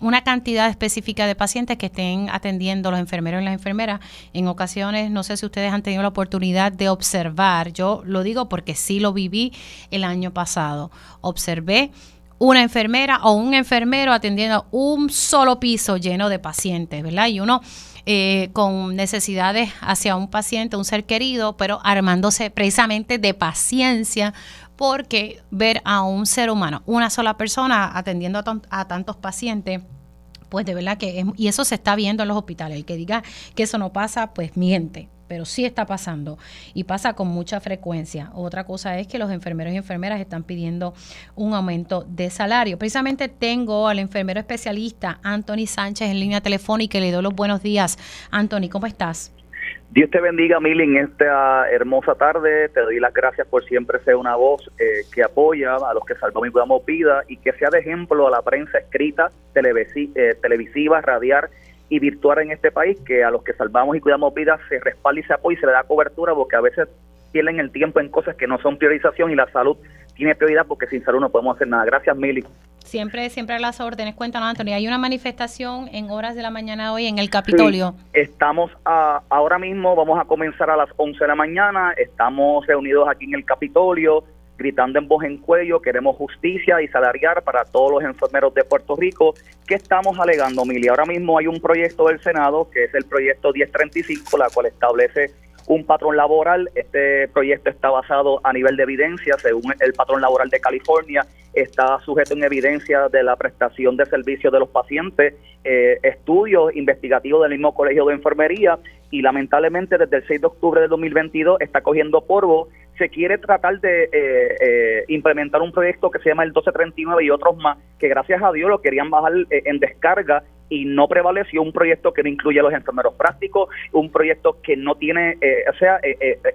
una cantidad específica de pacientes que estén atendiendo los enfermeros y las enfermeras. En ocasiones, no sé si ustedes han tenido la oportunidad de observar, yo lo digo porque sí lo viví el año pasado, observé una enfermera o un enfermero atendiendo un solo piso lleno de pacientes, ¿verdad? Y uno eh, con necesidades hacia un paciente, un ser querido, pero armándose precisamente de paciencia, porque ver a un ser humano, una sola persona atendiendo a, a tantos pacientes, pues de verdad que, es, y eso se está viendo en los hospitales, el que diga que eso no pasa, pues miente, pero sí está pasando y pasa con mucha frecuencia. Otra cosa es que los enfermeros y enfermeras están pidiendo un aumento de salario. Precisamente tengo al enfermero especialista Anthony Sánchez en línea telefónica y le doy los buenos días. Anthony, ¿cómo estás? Dios te bendiga, Mili, en esta hermosa tarde. Te doy las gracias por siempre ser una voz eh, que apoya a los que salvamos y cuidamos vida y que sea de ejemplo a la prensa escrita, eh, televisiva, radial y virtual en este país, que a los que salvamos y cuidamos vidas se respalda y se apoya y se le da cobertura, porque a veces pierden el tiempo en cosas que no son priorización y la salud tiene prioridad porque sin salud no podemos hacer nada. Gracias, Mili. Siempre, siempre a las órdenes. Cuéntanos, Antonio, hay una manifestación en horas de la mañana hoy en el Capitolio. estamos ahora mismo, vamos a comenzar a las 11 de la mañana, estamos reunidos aquí en el Capitolio gritando en voz en cuello, queremos justicia y salariar para todos los enfermeros de Puerto Rico. ¿Qué estamos alegando, Mili? Ahora mismo hay un proyecto del Senado, que es el proyecto 1035, la cual establece un patrón laboral. Este proyecto está basado a nivel de evidencia, según el patrón laboral de California, está sujeto en evidencia de la prestación de servicios de los pacientes, eh, estudios investigativos del mismo Colegio de Enfermería y lamentablemente desde el 6 de octubre de 2022 está cogiendo polvo se quiere tratar de eh, eh, implementar un proyecto que se llama el 1239 y otros más, que gracias a Dios lo querían bajar eh, en descarga y no prevaleció un proyecto que no incluye a los enfermeros prácticos, un proyecto que no tiene, o sea,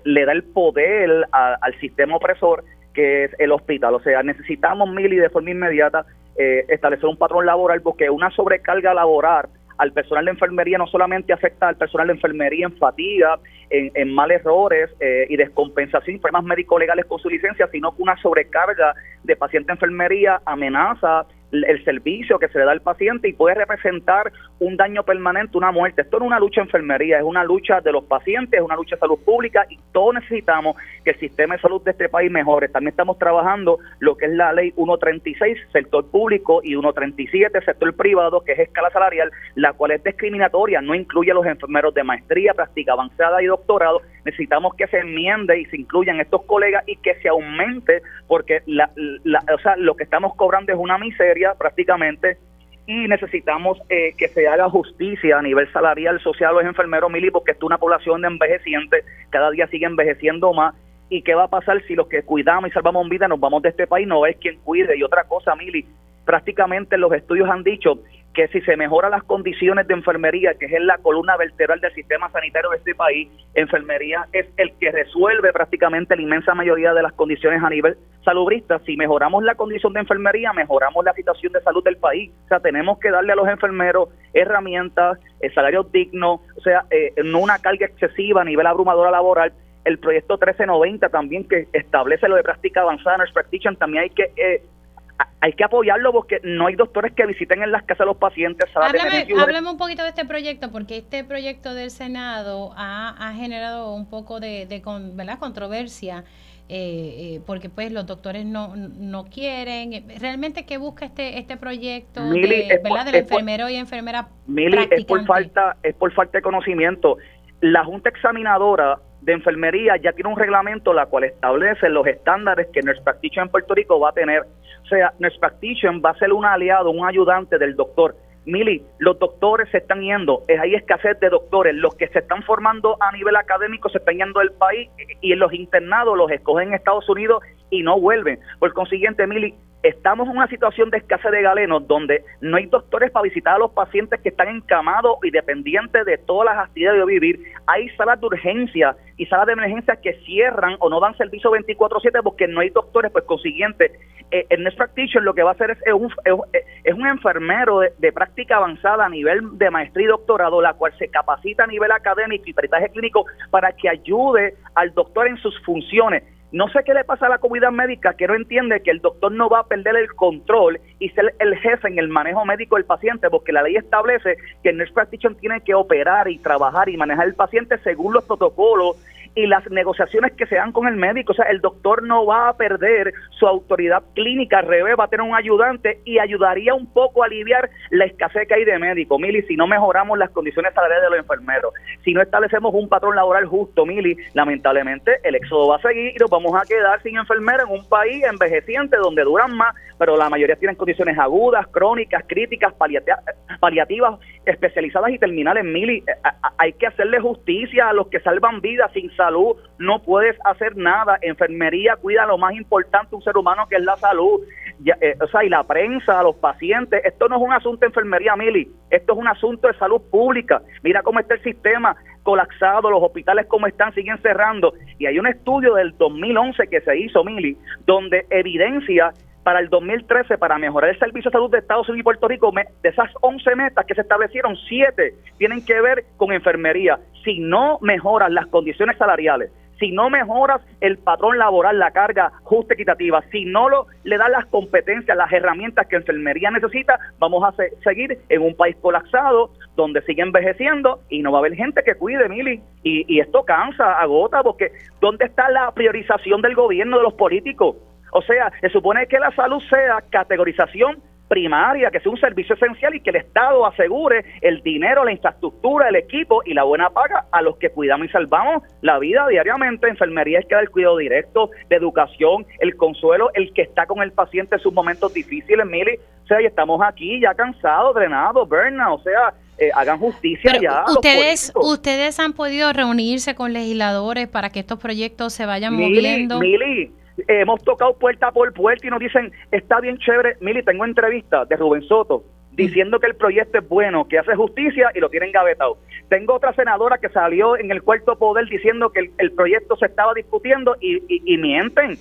le da el poder al sistema opresor que es el hospital. O sea, necesitamos, Mili, de forma inmediata establecer un patrón laboral porque una sobrecarga laboral al personal de enfermería no solamente afecta al personal de enfermería en fatiga, en, mal errores eh, y descompensación problemas médico-legales con su licencia, sino que una sobrecarga de paciente de enfermería amenaza el servicio que se le da al paciente y puede representar un daño permanente, una muerte. Esto no es una lucha de enfermería, es una lucha de los pacientes, es una lucha de salud pública y todos necesitamos que el sistema de salud de este país mejore. También estamos trabajando lo que es la ley 136, sector público, y 137, sector privado, que es escala salarial, la cual es discriminatoria, no incluye a los enfermeros de maestría, práctica avanzada y doctorado. Necesitamos que se enmiende y se incluyan estos colegas y que se aumente, porque la, o sea, lo que estamos cobrando es una miseria prácticamente y necesitamos eh, que se haga justicia a nivel salarial, social, los enfermeros, Mili, porque es una población de envejecientes, cada día sigue envejeciendo más. ¿Y qué va a pasar si los que cuidamos y salvamos vida nos vamos de este país? No es quien cuide. Y otra cosa, Mili, prácticamente los estudios han dicho que si se mejoran las condiciones de enfermería, que es la columna vertebral del sistema sanitario de este país, enfermería es el que resuelve prácticamente la inmensa mayoría de las condiciones a nivel salubrista. Si mejoramos la condición de enfermería, mejoramos la situación de salud del país. O sea, tenemos que darle a los enfermeros herramientas, eh, salarios dignos, o sea, eh, no una carga excesiva a nivel abrumadora laboral. El proyecto 1390 también que establece lo de práctica avanzada, Nurse Practitioner, también hay que eh, hay que apoyarlo porque no hay doctores que visiten en las casas a los pacientes. Háblame, un poquito de este proyecto, porque este proyecto del Senado ha, generado un poco de, ¿verdad? controversia. Eh, eh, porque pues los doctores no, no quieren. ¿Realmente qué busca este este proyecto de, ¿verdad? del enfermero y enfermera Mili, es por falta es por falta de conocimiento. La Junta Examinadora de Enfermería ya tiene un reglamento la cual establece los estándares que Nurse Practitioner en Puerto Rico va a tener o sea, Nurse Practitioner va a ser un aliado, un ayudante del doctor. Mili, los doctores se están yendo, hay escasez de doctores, los que se están formando a nivel académico se están yendo del país y los internados los escogen en Estados Unidos y no vuelven. Por consiguiente, Mili, estamos en una situación de escasez de galenos donde no hay doctores para visitar a los pacientes que están encamados y dependientes de todas las actividades de vivir. Hay salas de urgencia y salas de emergencia que cierran o no dan servicio 24/7 porque no hay doctores, pues consiguiente, eh, el Nurse Practitioner lo que va a hacer es, un, es, un, enfermero de, práctica avanzada a nivel de maestría y doctorado, la cual se capacita a nivel académico y peritaje clínico para que ayude al doctor en sus funciones no sé qué le pasa a la comunidad médica que no entiende que el doctor no va a perder el control y ser el jefe en el manejo médico del paciente, porque la ley establece que el nurse practitioner tiene que operar y trabajar y manejar el paciente según los protocolos y las negociaciones que se dan con el médico. O sea, el doctor no va a perder su autoridad clínica, al revés, va a tener un ayudante y ayudaría un poco a aliviar la escasez que hay de médicos. Mili, si no mejoramos las condiciones salariales de los enfermeros, si no establecemos un patrón laboral justo, Mili, lamentablemente el éxodo va a seguir y nos vamos a quedar sin enfermeros en un país envejeciente donde duran más, pero la mayoría tienen condiciones agudas, crónicas, críticas, paliativas, especializadas y terminales. Mili, eh, hay que hacerle justicia a los que salvan vidas sin salud no puedes hacer nada. Enfermería cuida lo más importante un ser humano que es la salud. Eh, o sea, y la prensa, los pacientes. Esto no es un asunto de enfermería, Mili. Esto es un asunto de salud pública. Mira cómo está el sistema colapsado, los hospitales como están, siguen cerrando. Y hay un estudio del 2011 que se hizo, Mili, donde evidencia para el 2013 para mejorar el servicio de salud de Estados Unidos y Puerto Rico, de esas 11 metas que se establecieron, 7 tienen que ver con enfermería. Si no mejoras las condiciones salariales, si no mejoras el patrón laboral, la carga justa equitativa, si no lo, le das las competencias, las herramientas que enfermería necesita, vamos a seguir en un país colapsado donde sigue envejeciendo y no va a haber gente que cuide, Mili. Y, y esto cansa, agota, porque ¿dónde está la priorización del gobierno, de los políticos? O sea, se supone que la salud sea categorización primaria, que sea un servicio esencial y que el Estado asegure el dinero, la infraestructura, el equipo y la buena paga a los que cuidamos y salvamos la vida diariamente. Enfermería es que da el cuidado directo, de educación, el consuelo, el que está con el paciente en sus momentos difíciles, Mili. O sea, y estamos aquí ya cansados, drenados, burnout, o sea, eh, hagan justicia ya. Ustedes, ustedes han podido reunirse con legisladores para que estos proyectos se vayan moviendo. Mili, hemos tocado puerta por puerta y nos dicen, está bien chévere. Mili, tengo entrevista de Rubén Soto diciendo que el proyecto es bueno, que hace justicia y lo tienen gavetado. Tengo otra senadora que salió en el cuarto poder diciendo que el, proyecto se estaba discutiendo y, y, mienten.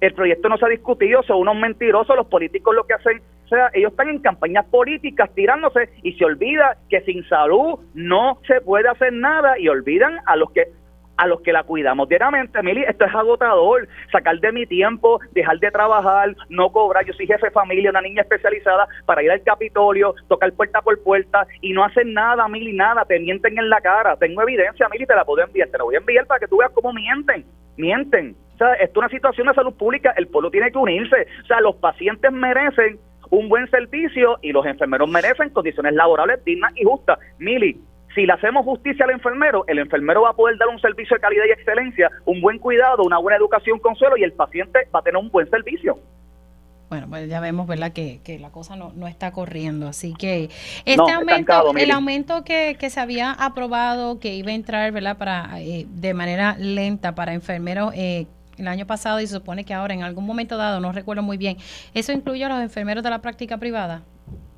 El proyecto no se ha discutido, son unos mentirosos, los políticos lo que hacen, o sea, ellos están en campañas políticas tirándose y se olvida que sin salud no se puede hacer nada y olvidan a los que a los que la cuidamos diariamente. Mili, esto es agotador, sacar de mi tiempo, dejar de trabajar, no cobrar. Yo soy jefe de familia, una niña especializada para ir al Capitolio, tocar puerta por puerta y no hacer nada, Mili, nada, te mienten en la cara. Tengo evidencia, Mili, te la puedo enviar, te la voy a enviar para que tú veas cómo mienten, mienten. O sea, esto es una situación de salud pública, el pueblo tiene que unirse. O sea, los pacientes merecen un buen servicio y los enfermeros merecen condiciones laborales dignas y justas. Mili, si le hacemos justicia al enfermero, el enfermero va a poder dar un servicio de calidad y excelencia, un buen cuidado, una buena educación con suelo y el paciente va a tener un buen servicio. Bueno, pues ya vemos, ¿verdad?, que, la cosa no, no, está corriendo. Así que este aumento, el aumento que, se había aprobado, que iba a entrar, ¿verdad?, para eh, de manera lenta para enfermeros eh, el año pasado y se supone que ahora en algún momento dado, no recuerdo muy bien, ¿eso incluye a los enfermeros de la práctica privada?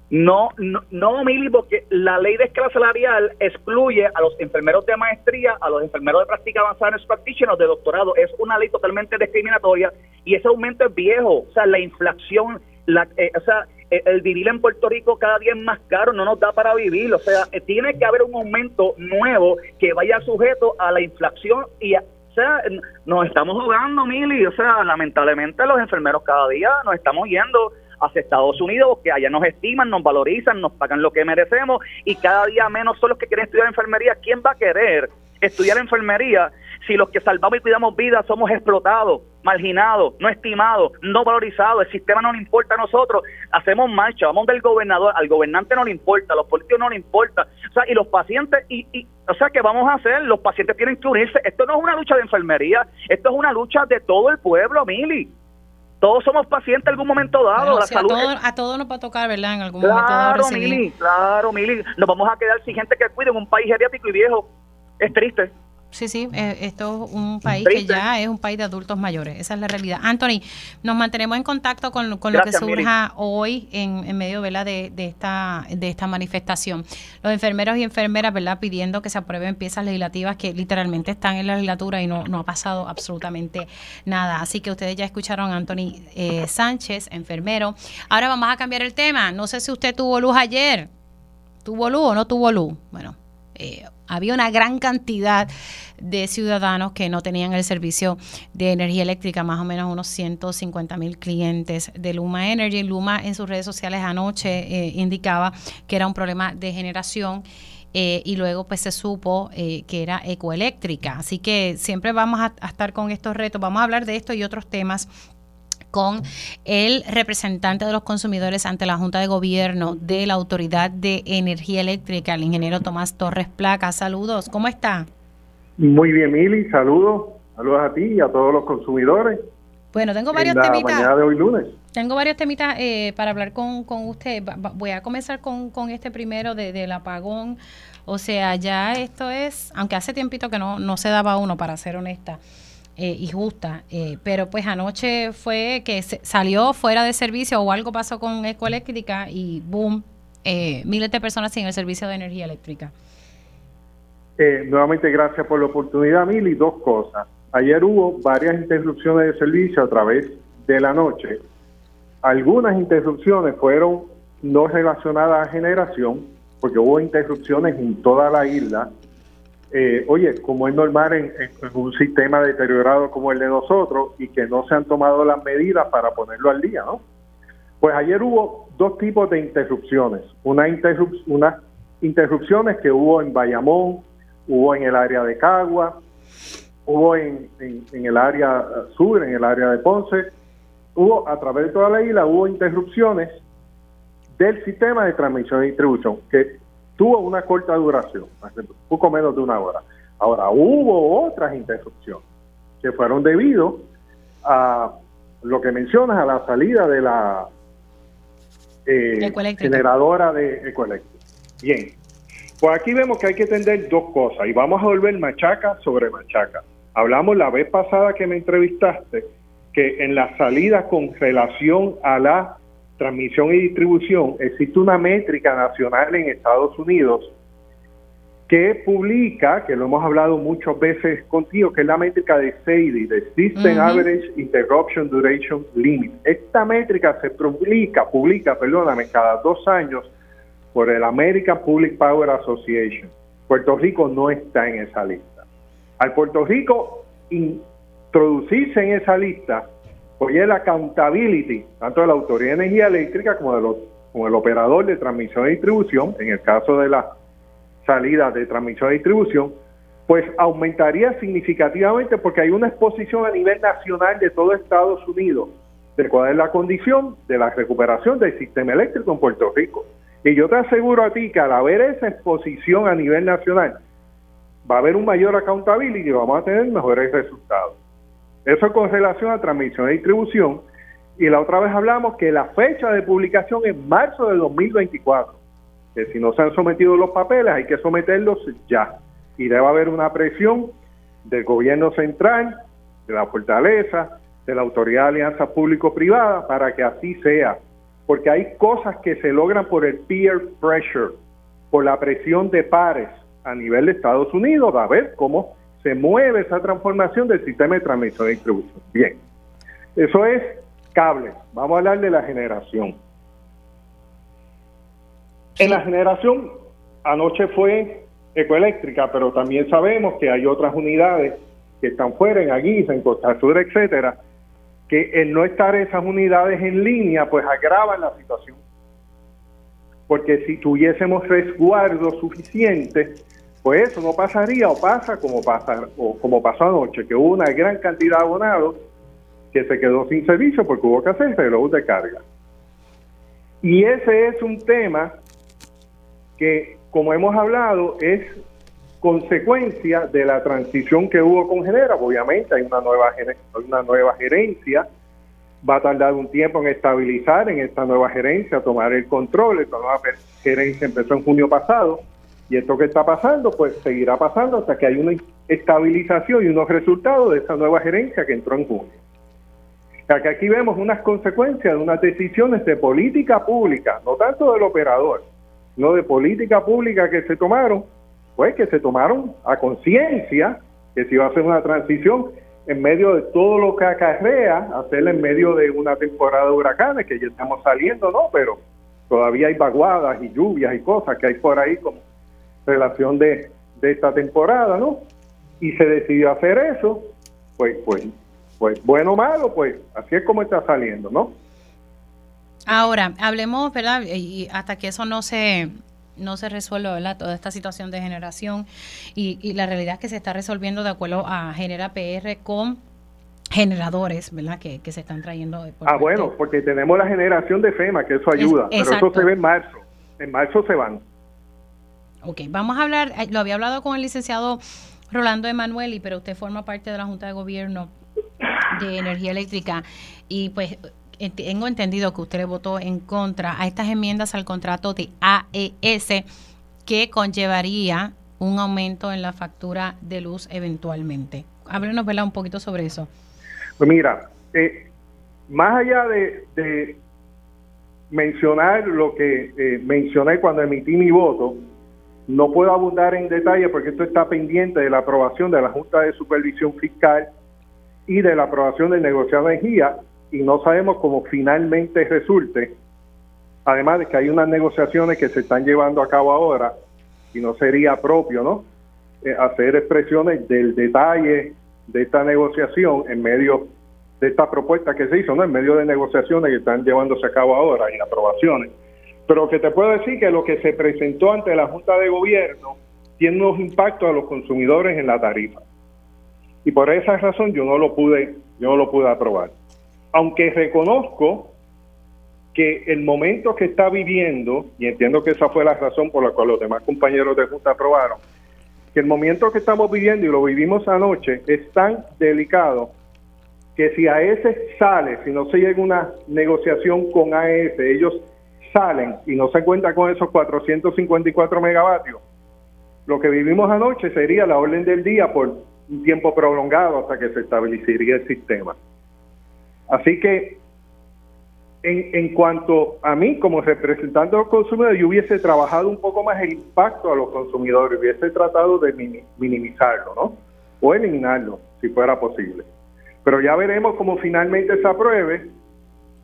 No, no, no, Mili, porque la ley de escala salarial excluye a los enfermeros de maestría, a los enfermeros de práctica avanzada los de doctorado. Es una ley totalmente discriminatoria y ese aumento es viejo. O sea, la inflación, la, eh, o sea, eh, el vivir en Puerto Rico cada día es más caro, no nos da para vivir. O sea, eh, tiene que haber un aumento nuevo que vaya sujeto a la inflación y, o sea, nos estamos jugando, Mili. O sea, lamentablemente los enfermeros cada día nos estamos yendo hacia Estados Unidos, que allá nos estiman, nos valorizan, nos pagan lo que merecemos y cada día menos son los que quieren estudiar enfermería. ¿Quién va a querer estudiar enfermería si los que salvamos y cuidamos vidas somos explotados, marginados, no estimados, no valorizados? El sistema no le importa a nosotros. Hacemos marcha, vamos del gobernador, al gobernante no le importa, a los políticos no le importa. O sea, y los pacientes, y, y o sea, ¿qué vamos a hacer? Los pacientes tienen que unirse. Esto no es una lucha de enfermería, esto es una lucha de todo el pueblo, Mili todos somos pacientes en algún momento dado. la salud a, todos, nos va a tocar, ¿verdad? En algún momento dado. Mili, claro, Mili. Nos vamos a quedar sin gente que cuide en un país geriátrico y viejo. Es triste. Sí, sí, eh, esto es un país que ya es un país de adultos mayores, esa es la realidad. Anthony, nos mantenemos en contacto con, lo que surja hoy en, medio De, de, esta, de esta manifestación. Los enfermeros y enfermeras ¿verdad? pidiendo que se aprueben piezas legislativas que literalmente están en la legislatura y no, no ha pasado absolutamente nada. Así que ustedes ya escucharon a Anthony eh, Sánchez, enfermero. Ahora vamos a cambiar el tema. No sé si usted tuvo luz ayer. ¿Tuvo luz o no tuvo luz? Bueno, eh, había una gran cantidad de ciudadanos que no tenían el servicio de energía eléctrica, más o menos unos 150 mil clientes de Luma Energy. Luma en sus redes sociales anoche eh, indicaba que era un problema de generación. Eh, y luego pues se supo que era ecoeléctrica. Así que siempre vamos a, estar con estos retos, vamos a hablar de esto y otros temas con el representante de los consumidores ante la Junta de Gobierno de la Autoridad de Energía Eléctrica, el ingeniero Tomás Torres Placa. Saludos, ¿cómo está? Muy bien, Mili, saludos. Saludos a ti y a todos los consumidores. Bueno, tengo varios temitas. de hoy lunes. Tengo varios temitas eh, para hablar con, con usted. Voy a comenzar con, con este primero de, del apagón. O sea, ya esto es, aunque hace tiempito que no, no se daba uno, para ser honesta. Eh, y justa. Eh, pero pues anoche fue que salió fuera de servicio o algo pasó con Ecoeléctrica y boom, eh, miles de personas sin el servicio de energía eléctrica. nuevamente gracias por la oportunidad, Mili. Dos cosas. Ayer hubo varias interrupciones de servicio a través de la noche. Algunas interrupciones fueron no relacionadas a generación, porque hubo interrupciones en toda la isla eh, oye, como es normal en, un sistema deteriorado como el de nosotros y que no se han tomado las medidas para ponerlo al día, ¿no? Pues ayer hubo dos tipos de interrupciones. Una unas interrupciones que hubo en Bayamón, hubo en el área de Cagua, hubo en, en, el área sur, en el área de Ponce, hubo a través de toda la isla, hubo interrupciones del sistema de transmisión y distribución, que tuvo una corta duración, poco menos de una hora. Ahora, hubo otras interrupciones que fueron debido a lo que mencionas, a la salida de la eh, generadora de ecoeléctrica. Bien, pues aquí vemos que hay que entender dos cosas y vamos a volver machaca sobre machaca. Hablamos la vez pasada que me entrevistaste que en la salida con relación a la transmisión y distribución, existe una métrica nacional en Estados Unidos que publica, que lo hemos hablado muchas veces contigo, que es la métrica de SAIDI, de System Average Interruption Duration Limit. Esta métrica se publica, publica, perdóname, cada dos años por el American Public Power Association. Puerto Rico no está en esa lista. Al Puerto Rico introducirse en esa lista, Oye, el accountability, tanto de la Autoridad de Energía Eléctrica como, de los, como el operador de transmisión y distribución, en el caso de la salida de transmisión y distribución, pues aumentaría significativamente porque hay una exposición a nivel nacional de todo Estados Unidos de cuál es la condición de la recuperación del sistema eléctrico en Puerto Rico. Y yo te aseguro a ti que al haber esa exposición a nivel nacional, va a haber un mayor accountability y vamos a tener mejores resultados. Eso con relación a transmisión y distribución. Y la otra vez hablamos que la fecha de publicación es marzo de 2024. Que si no se han sometido los papeles, hay que someterlos ya. Y debe haber una presión del gobierno central, de la fortaleza, de la Autoridad de Alianza Público-Privada, para que así sea. porque hay cosas que se logran por el peer pressure, por la presión de pares a nivel de Estados Unidos, a ver cómo se mueve esa transformación del sistema de transmisión y distribución. Bien, eso es cable. Vamos a hablar de la generación. En la generación, anoche fue ecoeléctrica, pero también sabemos que hay otras unidades que están fuera, en Aguisa, en Costa Sur, etcétera, que el no estar esas unidades en línea, pues agravan la situación. Porque si tuviésemos resguardo suficiente, pues eso no pasaría o pasa como pasa o como pasó anoche, que hubo una gran cantidad de abonados que se quedó sin servicio porque hubo que hacer reloj de carga. Y ese es un tema que, como hemos hablado, es consecuencia de la transición que hubo con Genera. Obviamente hay una nueva, una nueva gerencia, va a tardar un tiempo en estabilizar en esta nueva gerencia, tomar el control. Esta nueva gerencia empezó en junio pasado y esto que está pasando, pues seguirá pasando hasta que hay una estabilización y unos resultados de esa nueva gerencia que entró en junio. O que aquí vemos unas consecuencias de unas decisiones de política pública, no tanto del operador, no de política pública que se tomaron, pues que se tomaron a conciencia que se iba a hacer una transición en medio de todo lo que acarrea, hacerla en medio de una temporada de huracanes, que ya estamos saliendo, ¿no? Pero todavía hay vaguadas y lluvias y cosas que hay por ahí como relación de, de esta temporada, ¿no? Y se decidió hacer eso, pues, pues, pues, bueno o malo, pues así es como está saliendo, ¿no? Ahora, hablemos, ¿verdad? Y hasta que eso no se no se resuelve, ¿verdad? Toda esta situación de generación y, y la realidad es que se está resolviendo de acuerdo a Genera PR con generadores, ¿verdad? Que, que se están trayendo. ah, bueno, porque tenemos la generación de FEMA, que eso ayuda, pero eso se ve en marzo. En marzo se van. Ok, vamos a hablar, eh, lo había hablado con el licenciado Rolando Emanueli, pero usted forma parte de la Junta de Gobierno de Energía Eléctrica y pues tengo entendido que usted le votó en contra a estas enmiendas al contrato de AES que conllevaría un aumento en la factura de luz eventualmente. Háblenos un poquito sobre eso. Pues mira, eh, más allá de, mencionar lo que eh, mencioné cuando emití mi voto, no puedo abundar en detalle porque esto está pendiente de la aprobación de la Junta de Supervisión Fiscal y de la aprobación del negociado de energía y no sabemos cómo finalmente resulte. Además de que hay unas negociaciones que se están llevando a cabo ahora y no sería propio, ¿no? Eh, hacer expresiones del detalle de esta negociación en medio de esta propuesta que se hizo, ¿no? En medio de negociaciones que están llevándose a cabo ahora y aprobaciones. Pero que te puedo decir que lo que se presentó ante la Junta de Gobierno tiene unos impactos a los consumidores en la tarifa. Y por esa razón yo no lo pude, yo no lo pude aprobar aunque reconozco que el momento que está viviendo, y entiendo que esa fue la razón por la cual los demás compañeros de Junta aprobaron, que el momento que estamos viviendo y lo vivimos anoche es tan delicado que si AES sale, si no se llega a una negociación con AES, ellos salen y no se cuenta con esos 454 megavatios, lo que vivimos anoche sería la orden del día por un tiempo prolongado hasta que se establecería el sistema. Así que en, cuanto a mí como representante de los consumidores, yo hubiese trabajado un poco más el impacto a los consumidores, hubiese tratado de minimizarlo, ¿no? O eliminarlo, si fuera posible. Pero ya veremos cómo finalmente se apruebe.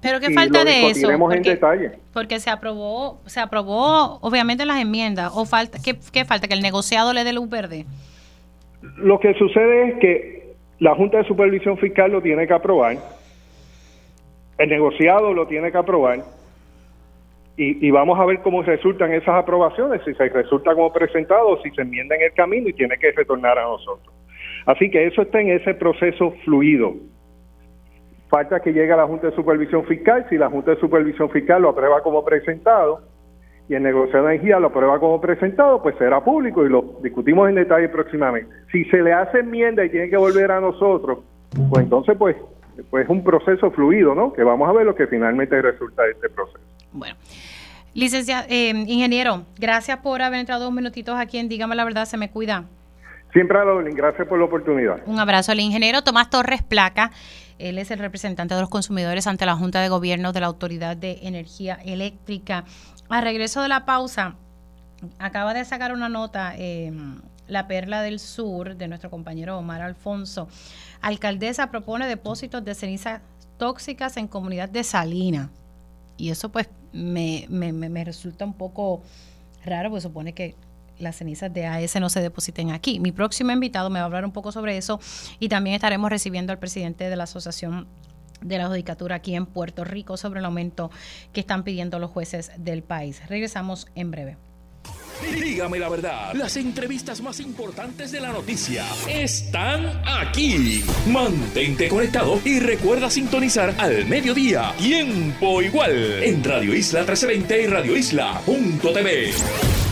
Pero qué falta de eso. Porque, en detalle. porque se aprobó, se aprobó obviamente las enmiendas. O falta, ¿qué, ¿qué falta? Que el negociado le dé luz verde. Lo que sucede es que la Junta de Supervisión Fiscal lo tiene que aprobar el negociado lo tiene que aprobar y, vamos a ver cómo resultan esas aprobaciones, si se resulta como presentado, si se enmienda en el camino y tiene que retornar a nosotros. Así que eso está en ese proceso fluido. Falta que llegue a la Junta de Supervisión Fiscal, si la Junta de Supervisión Fiscal lo aprueba como presentado y el negociado de energía lo aprueba como presentado, pues será público y lo discutimos en detalle próximamente. Si se le hace enmienda y tiene que volver a nosotros, pues entonces pues pues es un proceso fluido, ¿no? Que vamos a ver lo que finalmente resulta de este proceso. Bueno. Licenciado, eh, ingeniero, gracias por haber entrado dos minutitos aquí en Dígame la Verdad, se me cuida. Siempre a gracias por la oportunidad. Un abrazo al ingeniero Tomás Torres Placa Él es el representante de los consumidores ante la Junta de Gobierno de la Autoridad de Energía Eléctrica. A regreso de la pausa, acaba de sacar una nota em, la Perla del Sur de nuestro compañero Omar Alfonso. Alcaldesa propone depósitos de cenizas tóxicas en comunidad de Salina. Y eso pues me, me, me resulta un poco raro, pues supone que las cenizas de AES no se depositen aquí. Mi próximo invitado me va a hablar un poco sobre eso y también estaremos recibiendo al presidente de la Asociación de la Judicatura aquí en Puerto Rico sobre el aumento que están pidiendo los jueces del país. Regresamos en breve. Dígame la verdad, las entrevistas más importantes de la noticia están aquí. Mantente conectado y recuerda sintonizar al mediodía, tiempo igual, en Radio Isla 1320 y Radio Isla.tv.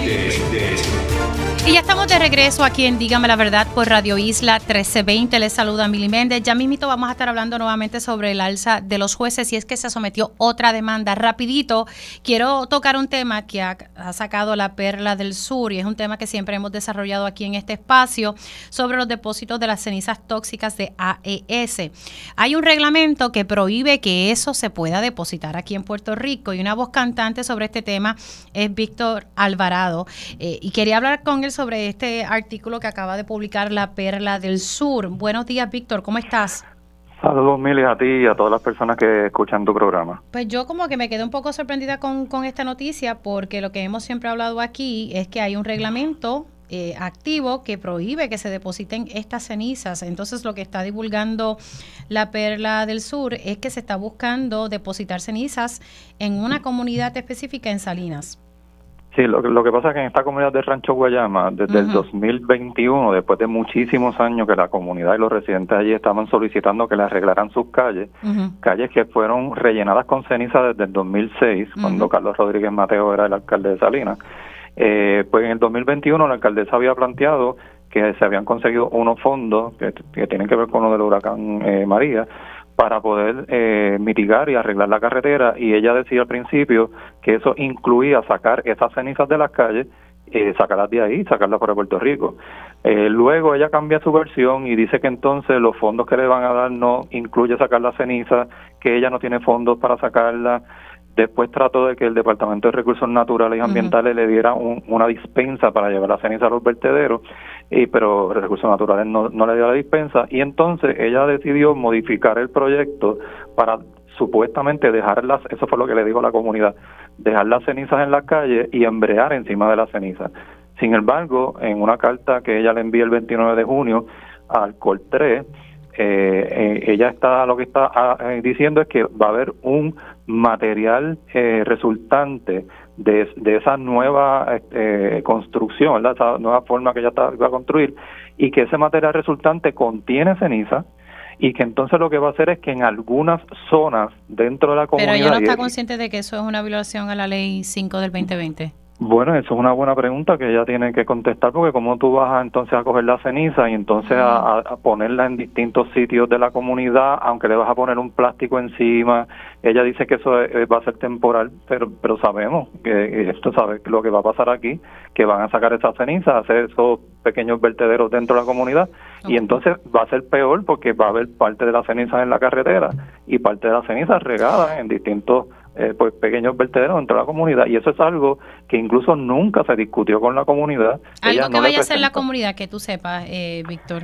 y ya estamos de regreso aquí en Dígame la Verdad por Radio Isla 1320. Les saluda Mili Méndez. Ya mismito vamos a estar hablando nuevamente sobre el alza de los jueces y es que se sometió otra demanda. Rapidito, quiero tocar un tema que ha, sacado la Perla del Sur y es un tema que siempre hemos desarrollado aquí en este espacio sobre los depósitos de las cenizas tóxicas de AES. Hay un reglamento que prohíbe que eso se pueda depositar aquí en Puerto Rico y una voz cantante sobre este tema es Víctor Alvarado. Eh, y quería hablar con él sobre este artículo que acaba de publicar La Perla del Sur. Buenos días, Víctor, ¿cómo estás? Saludos, Mili, a ti y a todas las personas que escuchan tu programa. Pues yo como que me quedé un poco sorprendida con, con esta noticia porque lo que hemos siempre hablado aquí es que hay un reglamento eh, activo que prohíbe que se depositen estas cenizas. Entonces lo que está divulgando la Perla del Sur es que se está buscando depositar cenizas en una comunidad específica en Salinas. Sí, lo, lo, que pasa es que en esta comunidad de Rancho Guayama, desde el 2021, después de muchísimos años que la comunidad y los residentes allí estaban solicitando que le arreglaran sus calles, calles que fueron rellenadas con ceniza desde el 2006, cuando Carlos Rodríguez Mateo era el alcalde de Salinas, eh, pues en el 2021 la alcaldesa había planteado que se habían conseguido unos fondos que, tienen que ver con lo del huracán eh, María, para poder eh, mitigar y arreglar la carretera y ella decía al principio que eso incluía sacar esas cenizas de las calles, eh, sacarlas de ahí, sacarlas para Puerto Rico. Eh, luego ella cambia su versión y dice que entonces los fondos que le van a dar no incluye sacar las cenizas, que ella no tiene fondos para sacarla. Después trató de que el Departamento de Recursos Naturales y Ambientales le diera una dispensa para llevar la ceniza a los vertederos y pero Recursos Naturales no, no le dio la dispensa y entonces ella decidió modificar el proyecto para supuestamente dejar las, eso fue lo que le dijo a la comunidad, dejar las cenizas en la calle y embrear encima de las cenizas. Sin embargo, en una carta que ella le envía el 29 de junio al COL3, eh, eh, ella está lo que está ah, eh, diciendo es que va a haber un material eh, resultante de, de esa nueva este, construcción, esa nueva forma que ella está, va a construir, y que ese material resultante contiene ceniza, y que entonces lo que va a hacer es que en algunas zonas dentro de la comunidad... Pero ella no está consciente de que eso es una violación a la ley 5 del 2020. Bueno, eso es una buena pregunta que ella tiene que contestar porque como tú vas a, entonces a coger la ceniza y entonces a, ponerla en distintos sitios de la comunidad, aunque le vas a poner un plástico encima, ella dice que eso va a ser temporal, pero pero sabemos que esto sabe lo que va a pasar aquí, que van a sacar esa ceniza, hacer esos pequeños vertederos dentro de la comunidad y entonces va a ser peor porque va a haber parte de la ceniza en la carretera y parte de la ceniza regada en distintos eh, pues pequeños vertederos dentro de la comunidad y eso es algo que incluso nunca se discutió con la comunidad. Algo que vaya a hacer la comunidad, que tú sepas, eh, Víctor.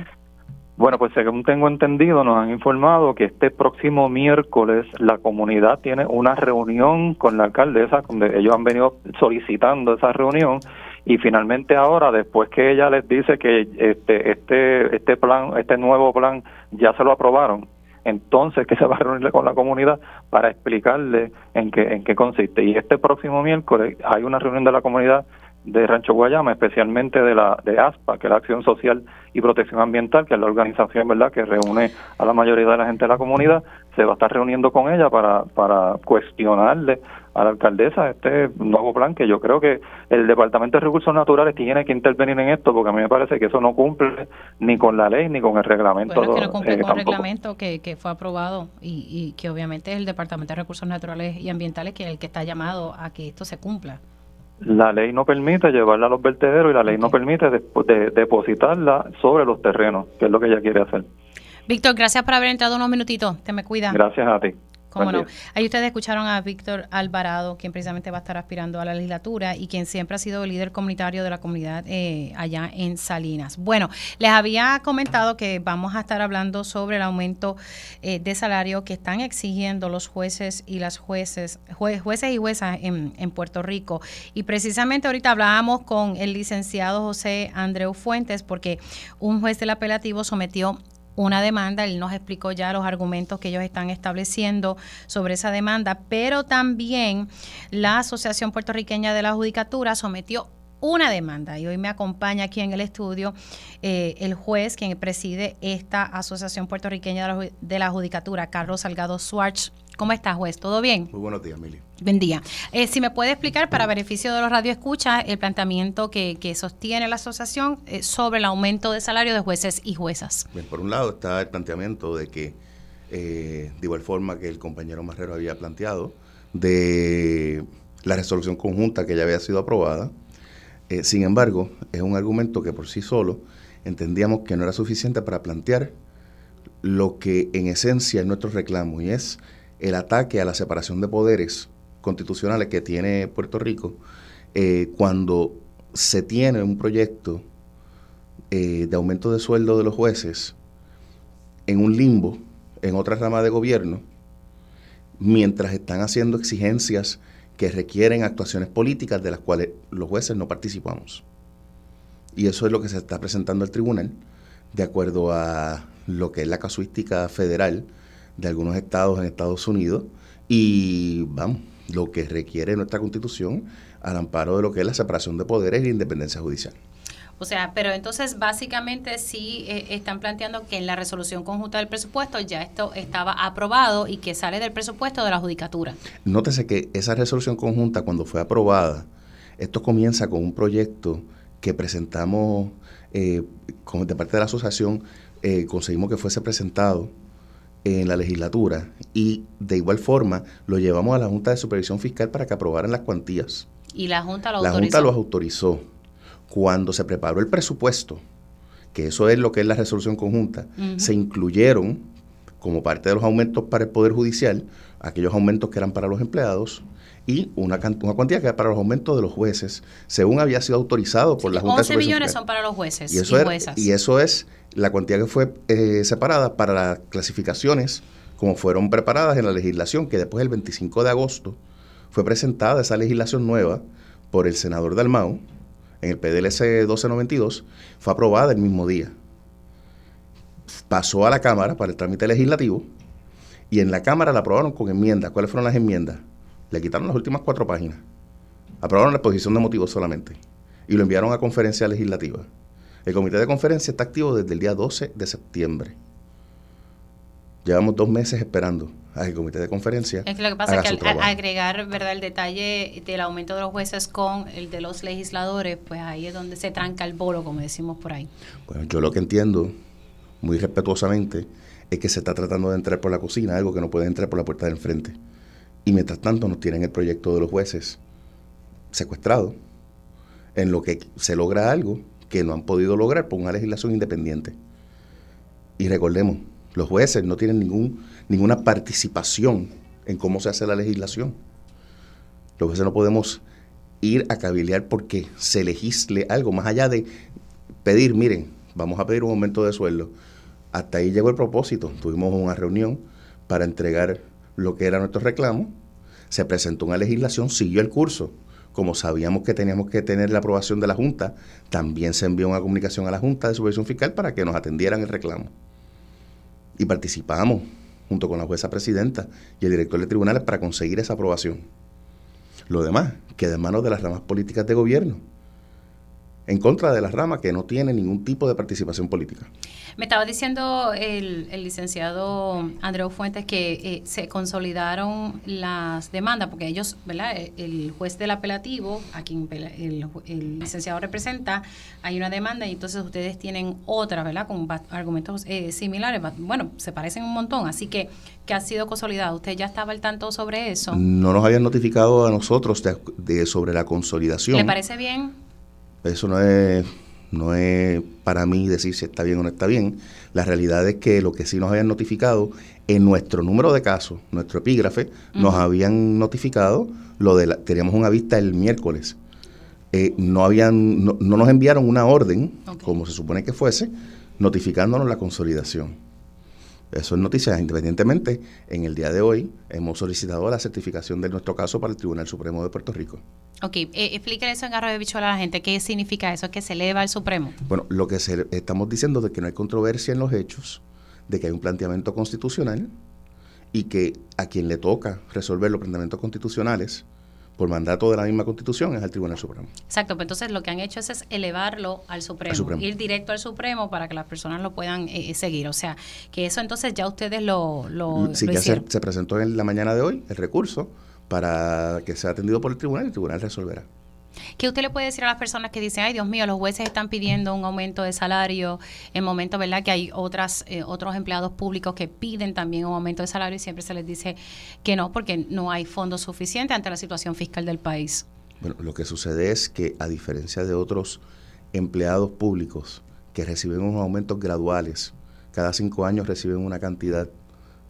Bueno, pues según tengo entendido, nos han informado que este próximo miércoles la comunidad tiene una reunión con la alcaldesa, donde ellos han venido solicitando esa reunión y finalmente ahora, después que ella les dice que este este este plan, este nuevo plan ya se lo aprobaron, entonces que se va a reunir con la comunidad para explicarle en qué, en qué consiste. Y este próximo miércoles hay una reunión de la comunidad de Rancho Guayama, especialmente de la de ASPA, que es la Acción Social y Protección Ambiental, que es la organización verdad que reúne a la mayoría de la gente de la comunidad, se va a estar reuniendo con ella para, para cuestionarle a la alcaldesa este nuevo plan que yo creo que el Departamento de Recursos Naturales tiene que intervenir en esto porque a mí me parece que eso no cumple ni con la ley ni con el reglamento. Bueno, que no cumple eh, con el reglamento que, que fue aprobado y, y que obviamente es el Departamento de Recursos Naturales y Ambientales que es el que está llamado a que esto se cumpla. La ley no permite llevarla a los vertederos y la ley no permite depositarla sobre los terrenos, que es lo que ella quiere hacer. Víctor, gracias por haber entrado unos minutitos. Te me cuida. Gracias a ti. Cómo no. Ahí ustedes escucharon a Víctor Alvarado, quien precisamente va a estar aspirando a la legislatura y quien siempre ha sido el líder comunitario de la comunidad eh, allá en Salinas. Bueno, les había comentado que vamos a estar hablando sobre el aumento eh, de salario que están exigiendo los jueces y las jueces, jueces y juezas en, en Puerto Rico. Y precisamente ahorita hablábamos con el licenciado José Andreu Fuentes porque un juez del apelativo sometió una demanda, él nos explicó ya los argumentos que ellos están estableciendo sobre esa demanda, pero también la Asociación Puertorriqueña de la Judicatura sometió una demanda y hoy me acompaña aquí en el estudio eh, el juez quien preside esta Asociación Puertorriqueña de la, Judicatura, Carlos Salgado Swartz. ¿Cómo estás, juez? ¿Todo bien? Muy buenos días, Mili. Buen día. Eh, si me puede explicar, para beneficio de los radioescuchas, el planteamiento que, que sostiene la asociación eh, sobre el aumento de salario de jueces y juezas. Bien, por un lado está el planteamiento de que, eh, de igual forma que el compañero Marrero había planteado, de la resolución conjunta que ya había sido aprobada. sin embargo, es un argumento que por sí solo entendíamos que no era suficiente para plantear lo que en esencia es nuestro reclamo y es el ataque a la separación de poderes constitucionales que tiene Puerto Rico, eh, cuando se tiene un proyecto eh, de aumento de sueldo de los jueces en un limbo, en otra rama de gobierno, mientras están haciendo exigencias que requieren actuaciones políticas de las cuales los jueces no participamos. Y eso es lo que se está presentando al tribunal, de acuerdo a lo que es la casuística federal de algunos estados en Estados Unidos y vamos, lo que requiere nuestra constitución al amparo de lo que es la separación de poderes y la independencia judicial. O sea, pero entonces básicamente sí eh, están planteando que en la resolución conjunta del presupuesto ya esto estaba aprobado y que sale del presupuesto de la judicatura. Nótese que esa resolución conjunta cuando fue aprobada, esto comienza con un proyecto que presentamos eh, de parte de la asociación, eh, conseguimos que fuese presentado en la legislatura y de igual forma lo llevamos a la Junta de Supervisión Fiscal para que aprobaran las cuantías. ¿Y la Junta lo autorizó? La Junta los autorizó. Cuando se preparó el presupuesto, que eso es lo que es la resolución conjunta, se incluyeron como parte de los aumentos para el Poder Judicial, aquellos aumentos que eran para los empleados y una, una cuantía que era para los aumentos de los jueces, según había sido autorizado por la Junta de Supervisión millones son para los jueces y, eso y eso es la cuantía que fue eh, separada para las clasificaciones como fueron preparadas en la legislación, que después el 25 de agosto fue presentada esa legislación nueva por el senador Dalmau en el PDLC 1292, fue aprobada el mismo día. Pasó a la Cámara para el trámite legislativo y en la Cámara la aprobaron con enmiendas. ¿Cuáles fueron las enmiendas? Le quitaron las últimas cuatro páginas. Aprobaron la exposición de motivos solamente y lo enviaron a conferencia legislativa. El comité de conferencia está activo desde el día 12 de septiembre. Llevamos dos meses esperando a que el comité de conferencia. Es que lo que pasa es que al agregar verdad el detalle del aumento de los jueces con el de los legisladores, pues ahí es donde se tranca el bolo, como decimos por ahí. Bueno, yo lo que entiendo, muy respetuosamente, es que se está tratando de entrar por la cocina, algo que no puede entrar por la puerta del frente. Y mientras tanto nos tienen el proyecto de los jueces secuestrado, en lo que se logra algo que no han podido lograr por una legislación independiente. Y recordemos, los jueces no tienen ningún, ninguna participación en cómo se hace la legislación. Los jueces no podemos ir a cabildear porque se legisle algo, más allá de pedir, miren, vamos a pedir un aumento de sueldo. Hasta ahí llegó el propósito. Tuvimos una reunión para entregar lo que era nuestro reclamo. Se presentó una legislación, siguió el curso como sabíamos que teníamos que tener la aprobación de la Junta, también se envió una comunicación a la Junta de Supervisión Fiscal para que nos atendieran el reclamo. Y participamos junto con la jueza presidenta y el director de tribunales para conseguir esa aprobación. Lo demás queda en manos de las ramas políticas de gobierno. En contra de la rama que no tiene ningún tipo de participación política. Me estaba diciendo el, licenciado Andreu Fuentes que eh, se consolidaron las demandas, porque ellos, ¿verdad? El juez del apelativo, a quien el, licenciado representa, hay una demanda y entonces ustedes tienen otra, ¿verdad? Con argumentos eh, similares. Bueno, se parecen un montón, así que, que ha sido consolidado. ¿Usted ya estaba al tanto sobre eso? No nos habían notificado a nosotros de sobre la consolidación. ¿Le parece bien? Eso no es no es para mí decir si está bien o no está bien. La realidad es que lo que sí nos habían notificado en nuestro número de casos, nuestro epígrafe, nos habían notificado lo de la, teníamos una vista el miércoles. Eh, no habían no, nos enviaron una orden como se supone que fuese notificándonos la consolidación eso es noticia independientemente en el día de hoy hemos solicitado la certificación de nuestro caso para el Tribunal Supremo de Puerto Rico Ok, eh, eso en Garro de Bichuela a la gente. ¿Qué significa eso? ¿Que se eleva al Supremo? Bueno, lo que estamos diciendo de que no hay controversia en los hechos, de que hay un planteamiento constitucional y que a quien le toca resolver los planteamientos constitucionales por mandato de la misma constitución es al Tribunal Supremo. Exacto, pues entonces lo que han hecho es, elevarlo al Supremo, ir directo al Supremo para que las personas lo puedan eh, seguir. O sea, que eso entonces ya ustedes lo, lo, sí, ya se, se presentó en la mañana de hoy el recurso para que sea atendido por el tribunal y el tribunal resolverá. ¿Qué usted le puede decir a las personas que dicen, ay Dios mío, los jueces están pidiendo un aumento de salario en momentos, ¿verdad? Que hay otras, eh, otros empleados públicos que piden también un aumento de salario y siempre se les dice que no, porque no hay fondos suficientes ante la situación fiscal del país. Bueno, lo que sucede es que a diferencia de otros empleados públicos que reciben unos aumentos graduales, cada cinco años reciben una cantidad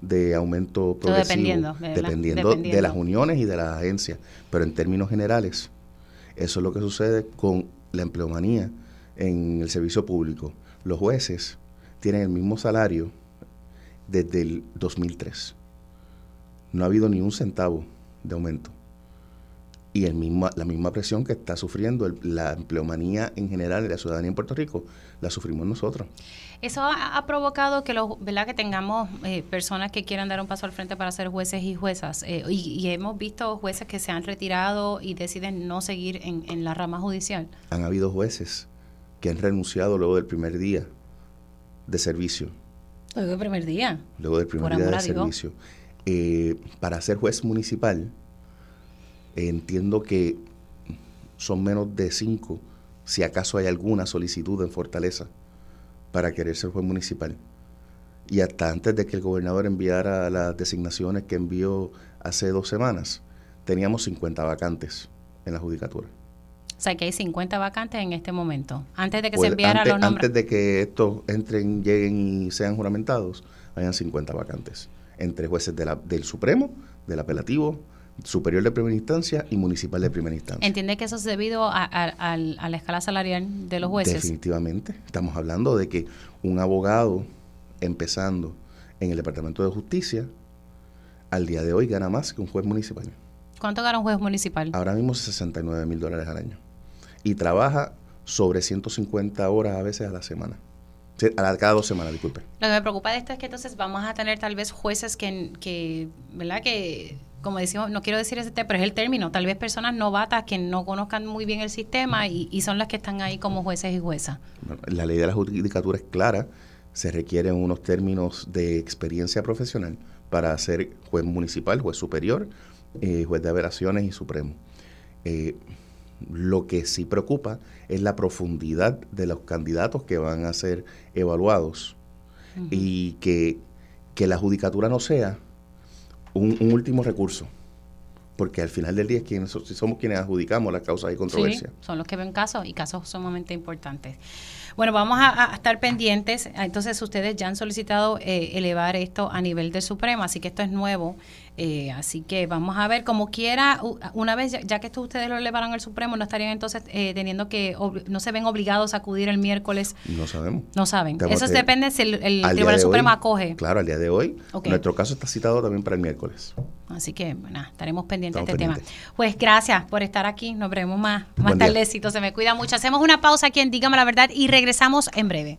de aumento progresivo, dependiendo, dependiendo, de las uniones y de las agencias, pero en términos generales, eso es lo que sucede con la empleomanía en el servicio público. Los jueces tienen el mismo salario desde el 2003. No ha habido ni un centavo de aumento. Y la misma presión que está sufriendo la empleomanía en general y la ciudadanía en Puerto Rico, la sufrimos nosotros. Eso ha, provocado que, los, ¿verdad? que tengamos eh, personas que quieran dar un paso al frente para ser jueces y juezas. Eh, y, hemos visto jueces que se han retirado y deciden no seguir en, la rama judicial. Han habido jueces que han renunciado luego del primer día de servicio. Luego del primer día. Luego del primer día de servicio. Eh, para ser juez municipal, entiendo que son menos de cinco, si acaso hay alguna solicitud en Fortaleza para querer ser juez municipal. Y hasta antes de que el gobernador enviara las designaciones que envió hace dos semanas, teníamos 50 vacantes en la judicatura. O sea, que hay 50 vacantes en este momento. Antes de que se pues, enviara los nombres. Antes de que estos entren, lleguen y sean juramentados, hayan 50 vacantes. Entre jueces de la, del Supremo, del Apelativo, superior de primera instancia y municipal de primera instancia. ¿Entiende que eso es debido a, la escala salarial de los jueces? Definitivamente. Estamos hablando de que un abogado empezando en el Departamento de Justicia al día de hoy gana más que un juez municipal. ¿Cuánto gana un juez municipal? Ahora mismo 69 mil dólares al año. Y trabaja sobre 150 horas a veces a la semana. A cada dos semanas, disculpe. Lo que me preocupa de esto es que entonces vamos a tener tal vez jueces que, que ¿verdad? Que como decimos, no quiero decir ese pero es el término, tal vez personas novatas que no conozcan muy bien el sistema y, son las que están ahí como jueces y juezas. la ley de la judicatura es clara, se requieren unos términos de experiencia profesional para ser juez municipal, juez superior, eh, juez de apelaciones y supremo. Eh, lo que sí preocupa es la profundidad de los candidatos que van a ser evaluados y que, que la judicatura no sea un, último recurso porque al final del día quienes, somos quienes adjudicamos las causas y controversias. son los que ven casos y casos sumamente importantes. Bueno, vamos a, estar pendientes. Entonces, ustedes ya han solicitado eh, elevar esto a nivel del Supremo, así que esto es nuevo. Eh, así que vamos a ver, como quiera, una vez ya, que esto ustedes lo elevaron al Supremo, no estarían entonces eh, teniendo que, no se ven obligados a acudir el miércoles. No sabemos. No saben. Eso depende si el, Tribunal Supremo acoge. Claro, al día de hoy. Nuestro caso está citado también para el miércoles. Así que, bueno, estaremos pendientes de este tema. Pues gracias por estar aquí. Nos veremos más, más tardecito. Se me cuida mucho. Hacemos una pausa aquí en Dígame la Verdad y regresamos en breve.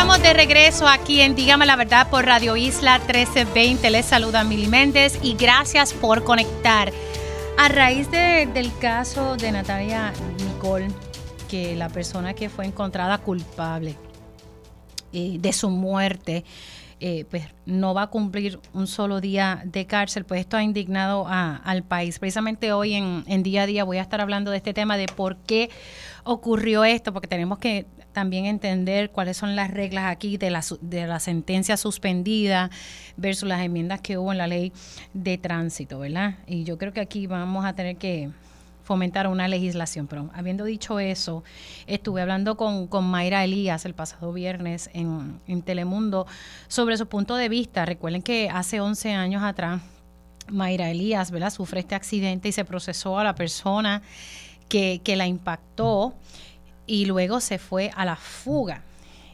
estamos de regreso aquí en Dígame la Verdad por Radio Isla 1320. Les saluda Mili Méndez y gracias por conectar. A raíz del caso de Natalia Nicole, que la persona que fue encontrada culpable eh, de su muerte, eh, pues no va a cumplir un solo día de cárcel, pues esto ha indignado al país. Precisamente hoy en, en, día a día voy a estar hablando de este tema de por qué ocurrió esto, porque tenemos que también entender cuáles son las reglas aquí de la, de la sentencia suspendida versus las enmiendas que hubo en la ley de tránsito, ¿verdad? Y yo creo que aquí vamos a tener que fomentar una legislación. Pero habiendo dicho eso, estuve hablando con, con Mayra Elías el pasado viernes en, en Telemundo sobre su punto de vista. Recuerden que hace 11 años atrás Mayra Elías, ¿verdad? Sufre este accidente y se procesó a la persona que, que la impactó y luego se fue a la fuga.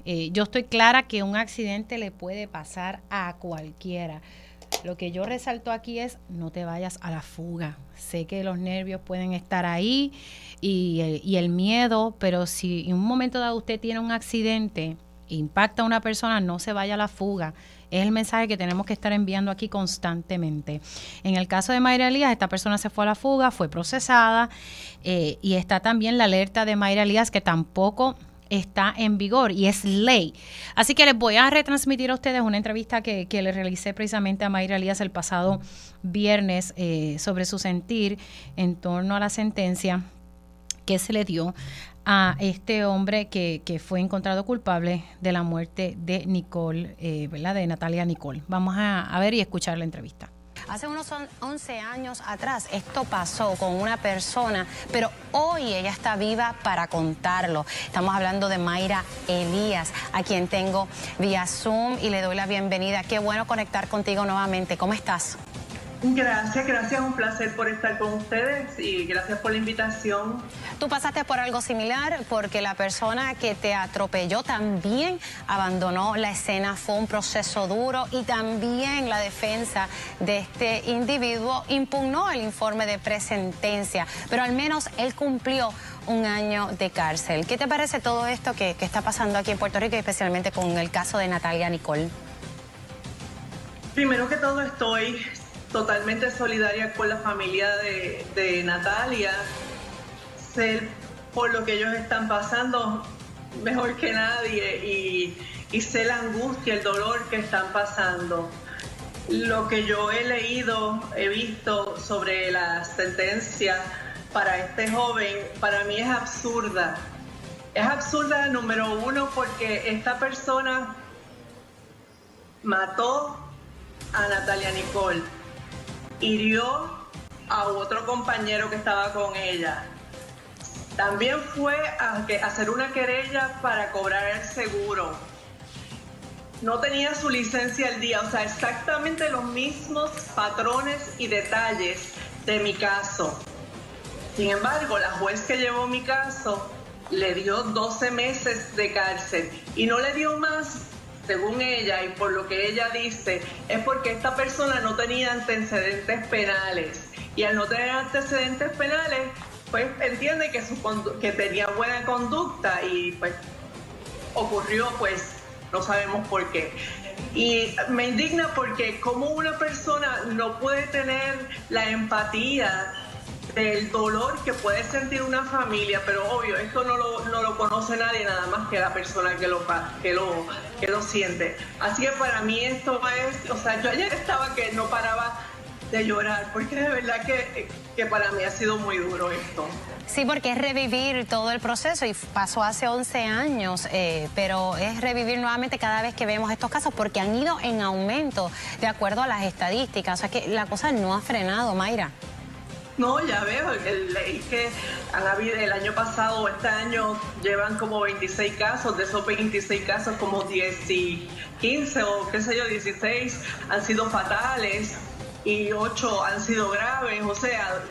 Eh, yo estoy clara que un accidente le puede pasar a cualquiera. Lo que yo resalto aquí es no te vayas a la fuga. Sé que los nervios pueden estar ahí y el, y el miedo, pero si en un momento dado usted tiene un accidente, impacta a una persona, no se vaya a la fuga. Es el mensaje que tenemos que estar enviando aquí constantemente. En el caso de Mayra Elías, esta persona se fue a la fuga, fue procesada eh, y está también la alerta de Mayra Elías que tampoco está en vigor y es ley. Así que les voy a retransmitir a ustedes una entrevista que, le realicé precisamente a Mayra Elías el pasado viernes eh, sobre su sentir en torno a la sentencia que se le dio a este hombre que, que, fue encontrado culpable de la muerte de Nicole, eh, ¿verdad? De Natalia Nicole. Vamos a, a ver y escuchar la entrevista. Hace unos 11 años atrás esto pasó con una persona, pero hoy ella está viva para contarlo. Estamos hablando de Mayra Elías, a quien tengo vía Zoom y le doy la bienvenida. Qué bueno conectar contigo nuevamente. ¿Cómo estás? Gracias, gracias, un placer por estar con ustedes y gracias por la invitación. Tú pasaste por algo similar porque la persona que te atropelló también abandonó la escena, fue un proceso duro y también la defensa de este individuo impugnó el informe de presentencia, pero al menos él cumplió un año de cárcel. ¿Qué te parece todo esto que, que está pasando aquí en Puerto Rico y especialmente con el caso de Natalia Nicole? Primero que todo estoy totalmente solidaria con la familia de, Natalia. Sé por lo que ellos están pasando mejor que nadie y, y sé la angustia, el dolor que están pasando. Lo que yo he leído, he visto sobre la sentencia para este joven, para mí es absurda. Es absurda, número uno, porque esta persona mató a Natalia Nicole hirió a otro compañero que estaba con ella. También fue a, hacer una querella para cobrar el seguro. No tenía su licencia al día, o sea, exactamente los mismos patrones y detalles de mi caso. Sin embargo, la juez que llevó mi caso le dio 12 meses de cárcel y no le dio más según ella y por lo que ella dice, es porque esta persona no tenía antecedentes penales. Y al no tener antecedentes penales, pues entiende que, su que tenía buena conducta y pues ocurrió, pues no sabemos por qué. Y me indigna porque como una persona no puede tener la empatía del dolor que puede sentir una familia, pero obvio, esto no lo, no lo conoce nadie nada más que la persona que lo, que, lo, que lo siente. Así que para mí esto es, o sea, yo ayer estaba que no paraba de llorar, porque de verdad que, que para mí ha sido muy duro esto. Sí, porque es revivir todo el proceso y pasó hace 11 años, eh, pero es revivir nuevamente cada vez que vemos estos casos porque han ido en aumento de acuerdo a las estadísticas. O sea que la cosa no ha frenado, Mayra. No, ya veo, el, que han habido, el año pasado, este año, llevan como 26 casos, de esos 26 casos como 10 y 15 o qué sé yo, 16 han sido fatales y 8 han sido graves, o sea,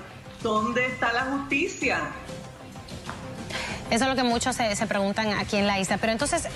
¿dónde está la justicia? Eso es lo que muchos se, se preguntan aquí en la isla, pero entonces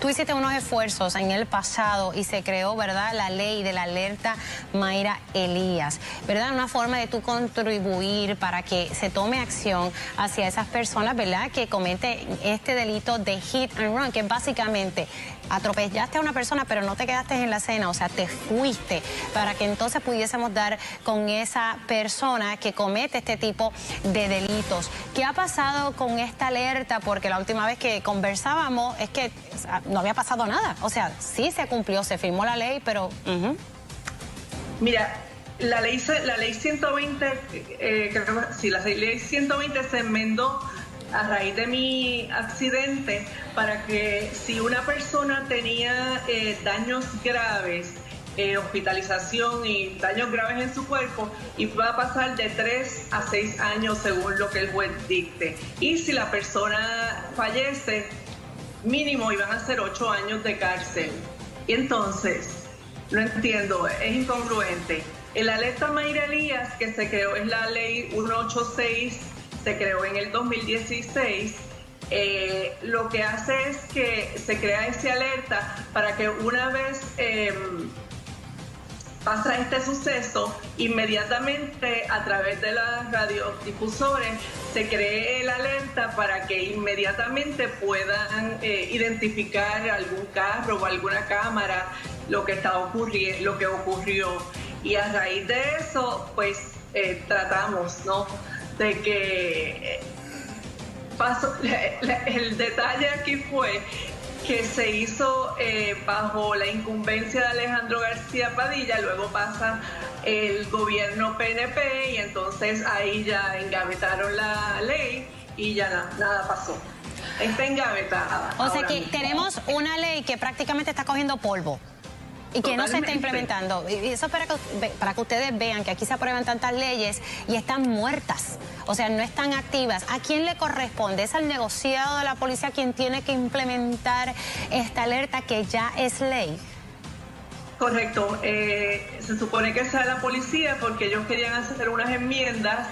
Tú hiciste unos esfuerzos en el pasado y se creó, ¿verdad?, la ley de la alerta Mayra Elías, ¿verdad? Una forma de tú contribuir para que se tome acción hacia esas personas, ¿verdad?, que cometen este delito de hit and run, que básicamente atropellaste a una persona pero no te quedaste en la cena, o sea, te fuiste para que entonces pudiésemos dar con esa persona que comete este tipo de delitos. ¿Qué ha pasado con esta alerta? Porque la última vez que conversábamos es que no había pasado nada. O sea, sí se cumplió, se firmó la ley, pero... Mira, la ley, la ley 120, eh, creo sí, la ley 120 se enmendó a raíz de mi accidente para que si una persona tenía eh, daños graves, eh, hospitalización y daños graves en su cuerpo, iba a pasar de 3 a 6 años según lo que el juez dicte. Y si la persona fallece, mínimo iban a ser 8 años de cárcel. Y entonces, no entiendo, es incongruente. El alerta Mayra Elías, que se creó, es la ley 186 creó en el 2016, eh, lo que hace es que se crea ese alerta para que una vez em, pasa este suceso, inmediatamente a través de las radiodifusores se cree el alerta para que inmediatamente puedan eh, identificar algún carro o alguna cámara lo que está ocurriendo, lo que ocurrió. Y a raíz de eso, pues eh, tratamos, ¿no? De que pasó, el detalle aquí fue que se hizo eh, bajo la incumbencia de Alejandro García Padilla, luego pasa el gobierno PNP y entonces ahí ya engavetaron la ley y ya nada pasó. Está engavetada. O sea que tenemos una ley que prácticamente está cogiendo polvo y que no se está implementando. Y eso para que, para que ustedes vean que aquí se aprueban tantas leyes y están muertas, o sea, no están activas. ¿A quién le corresponde? ¿Es al negociado de la policía quien tiene que implementar esta alerta que ya es ley? Correcto. Eh, se supone que sea la policía porque ellos querían hacer unas enmiendas,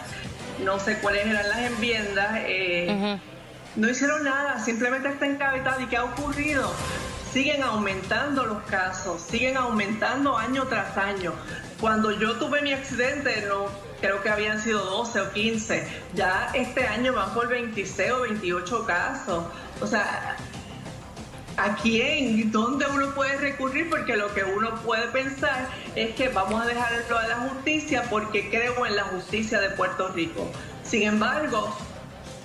no sé cuáles eran las enmiendas. Eh, no hicieron nada, simplemente está encabezado. ¿Y qué ha ocurrido? siguen aumentando los casos, siguen aumentando año tras año. Cuando yo tuve mi accidente, no creo que habían sido 12 o 15, ya este año van por 26 o 28 casos. O sea, ¿a quién? ¿Dónde uno puede recurrir? Porque lo que uno puede pensar es que vamos a dejarlo a la justicia porque creo en la justicia de Puerto Rico. Sin embargo,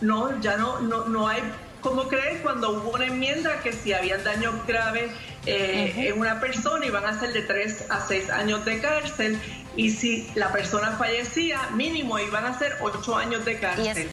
no, ya no, no, no hay como creer cuando hubo una enmienda que si habían daños graves eh, en una persona iban a ser de 3 a 6 años de cárcel y si la persona fallecía mínimo iban a ser 8 años de cárcel.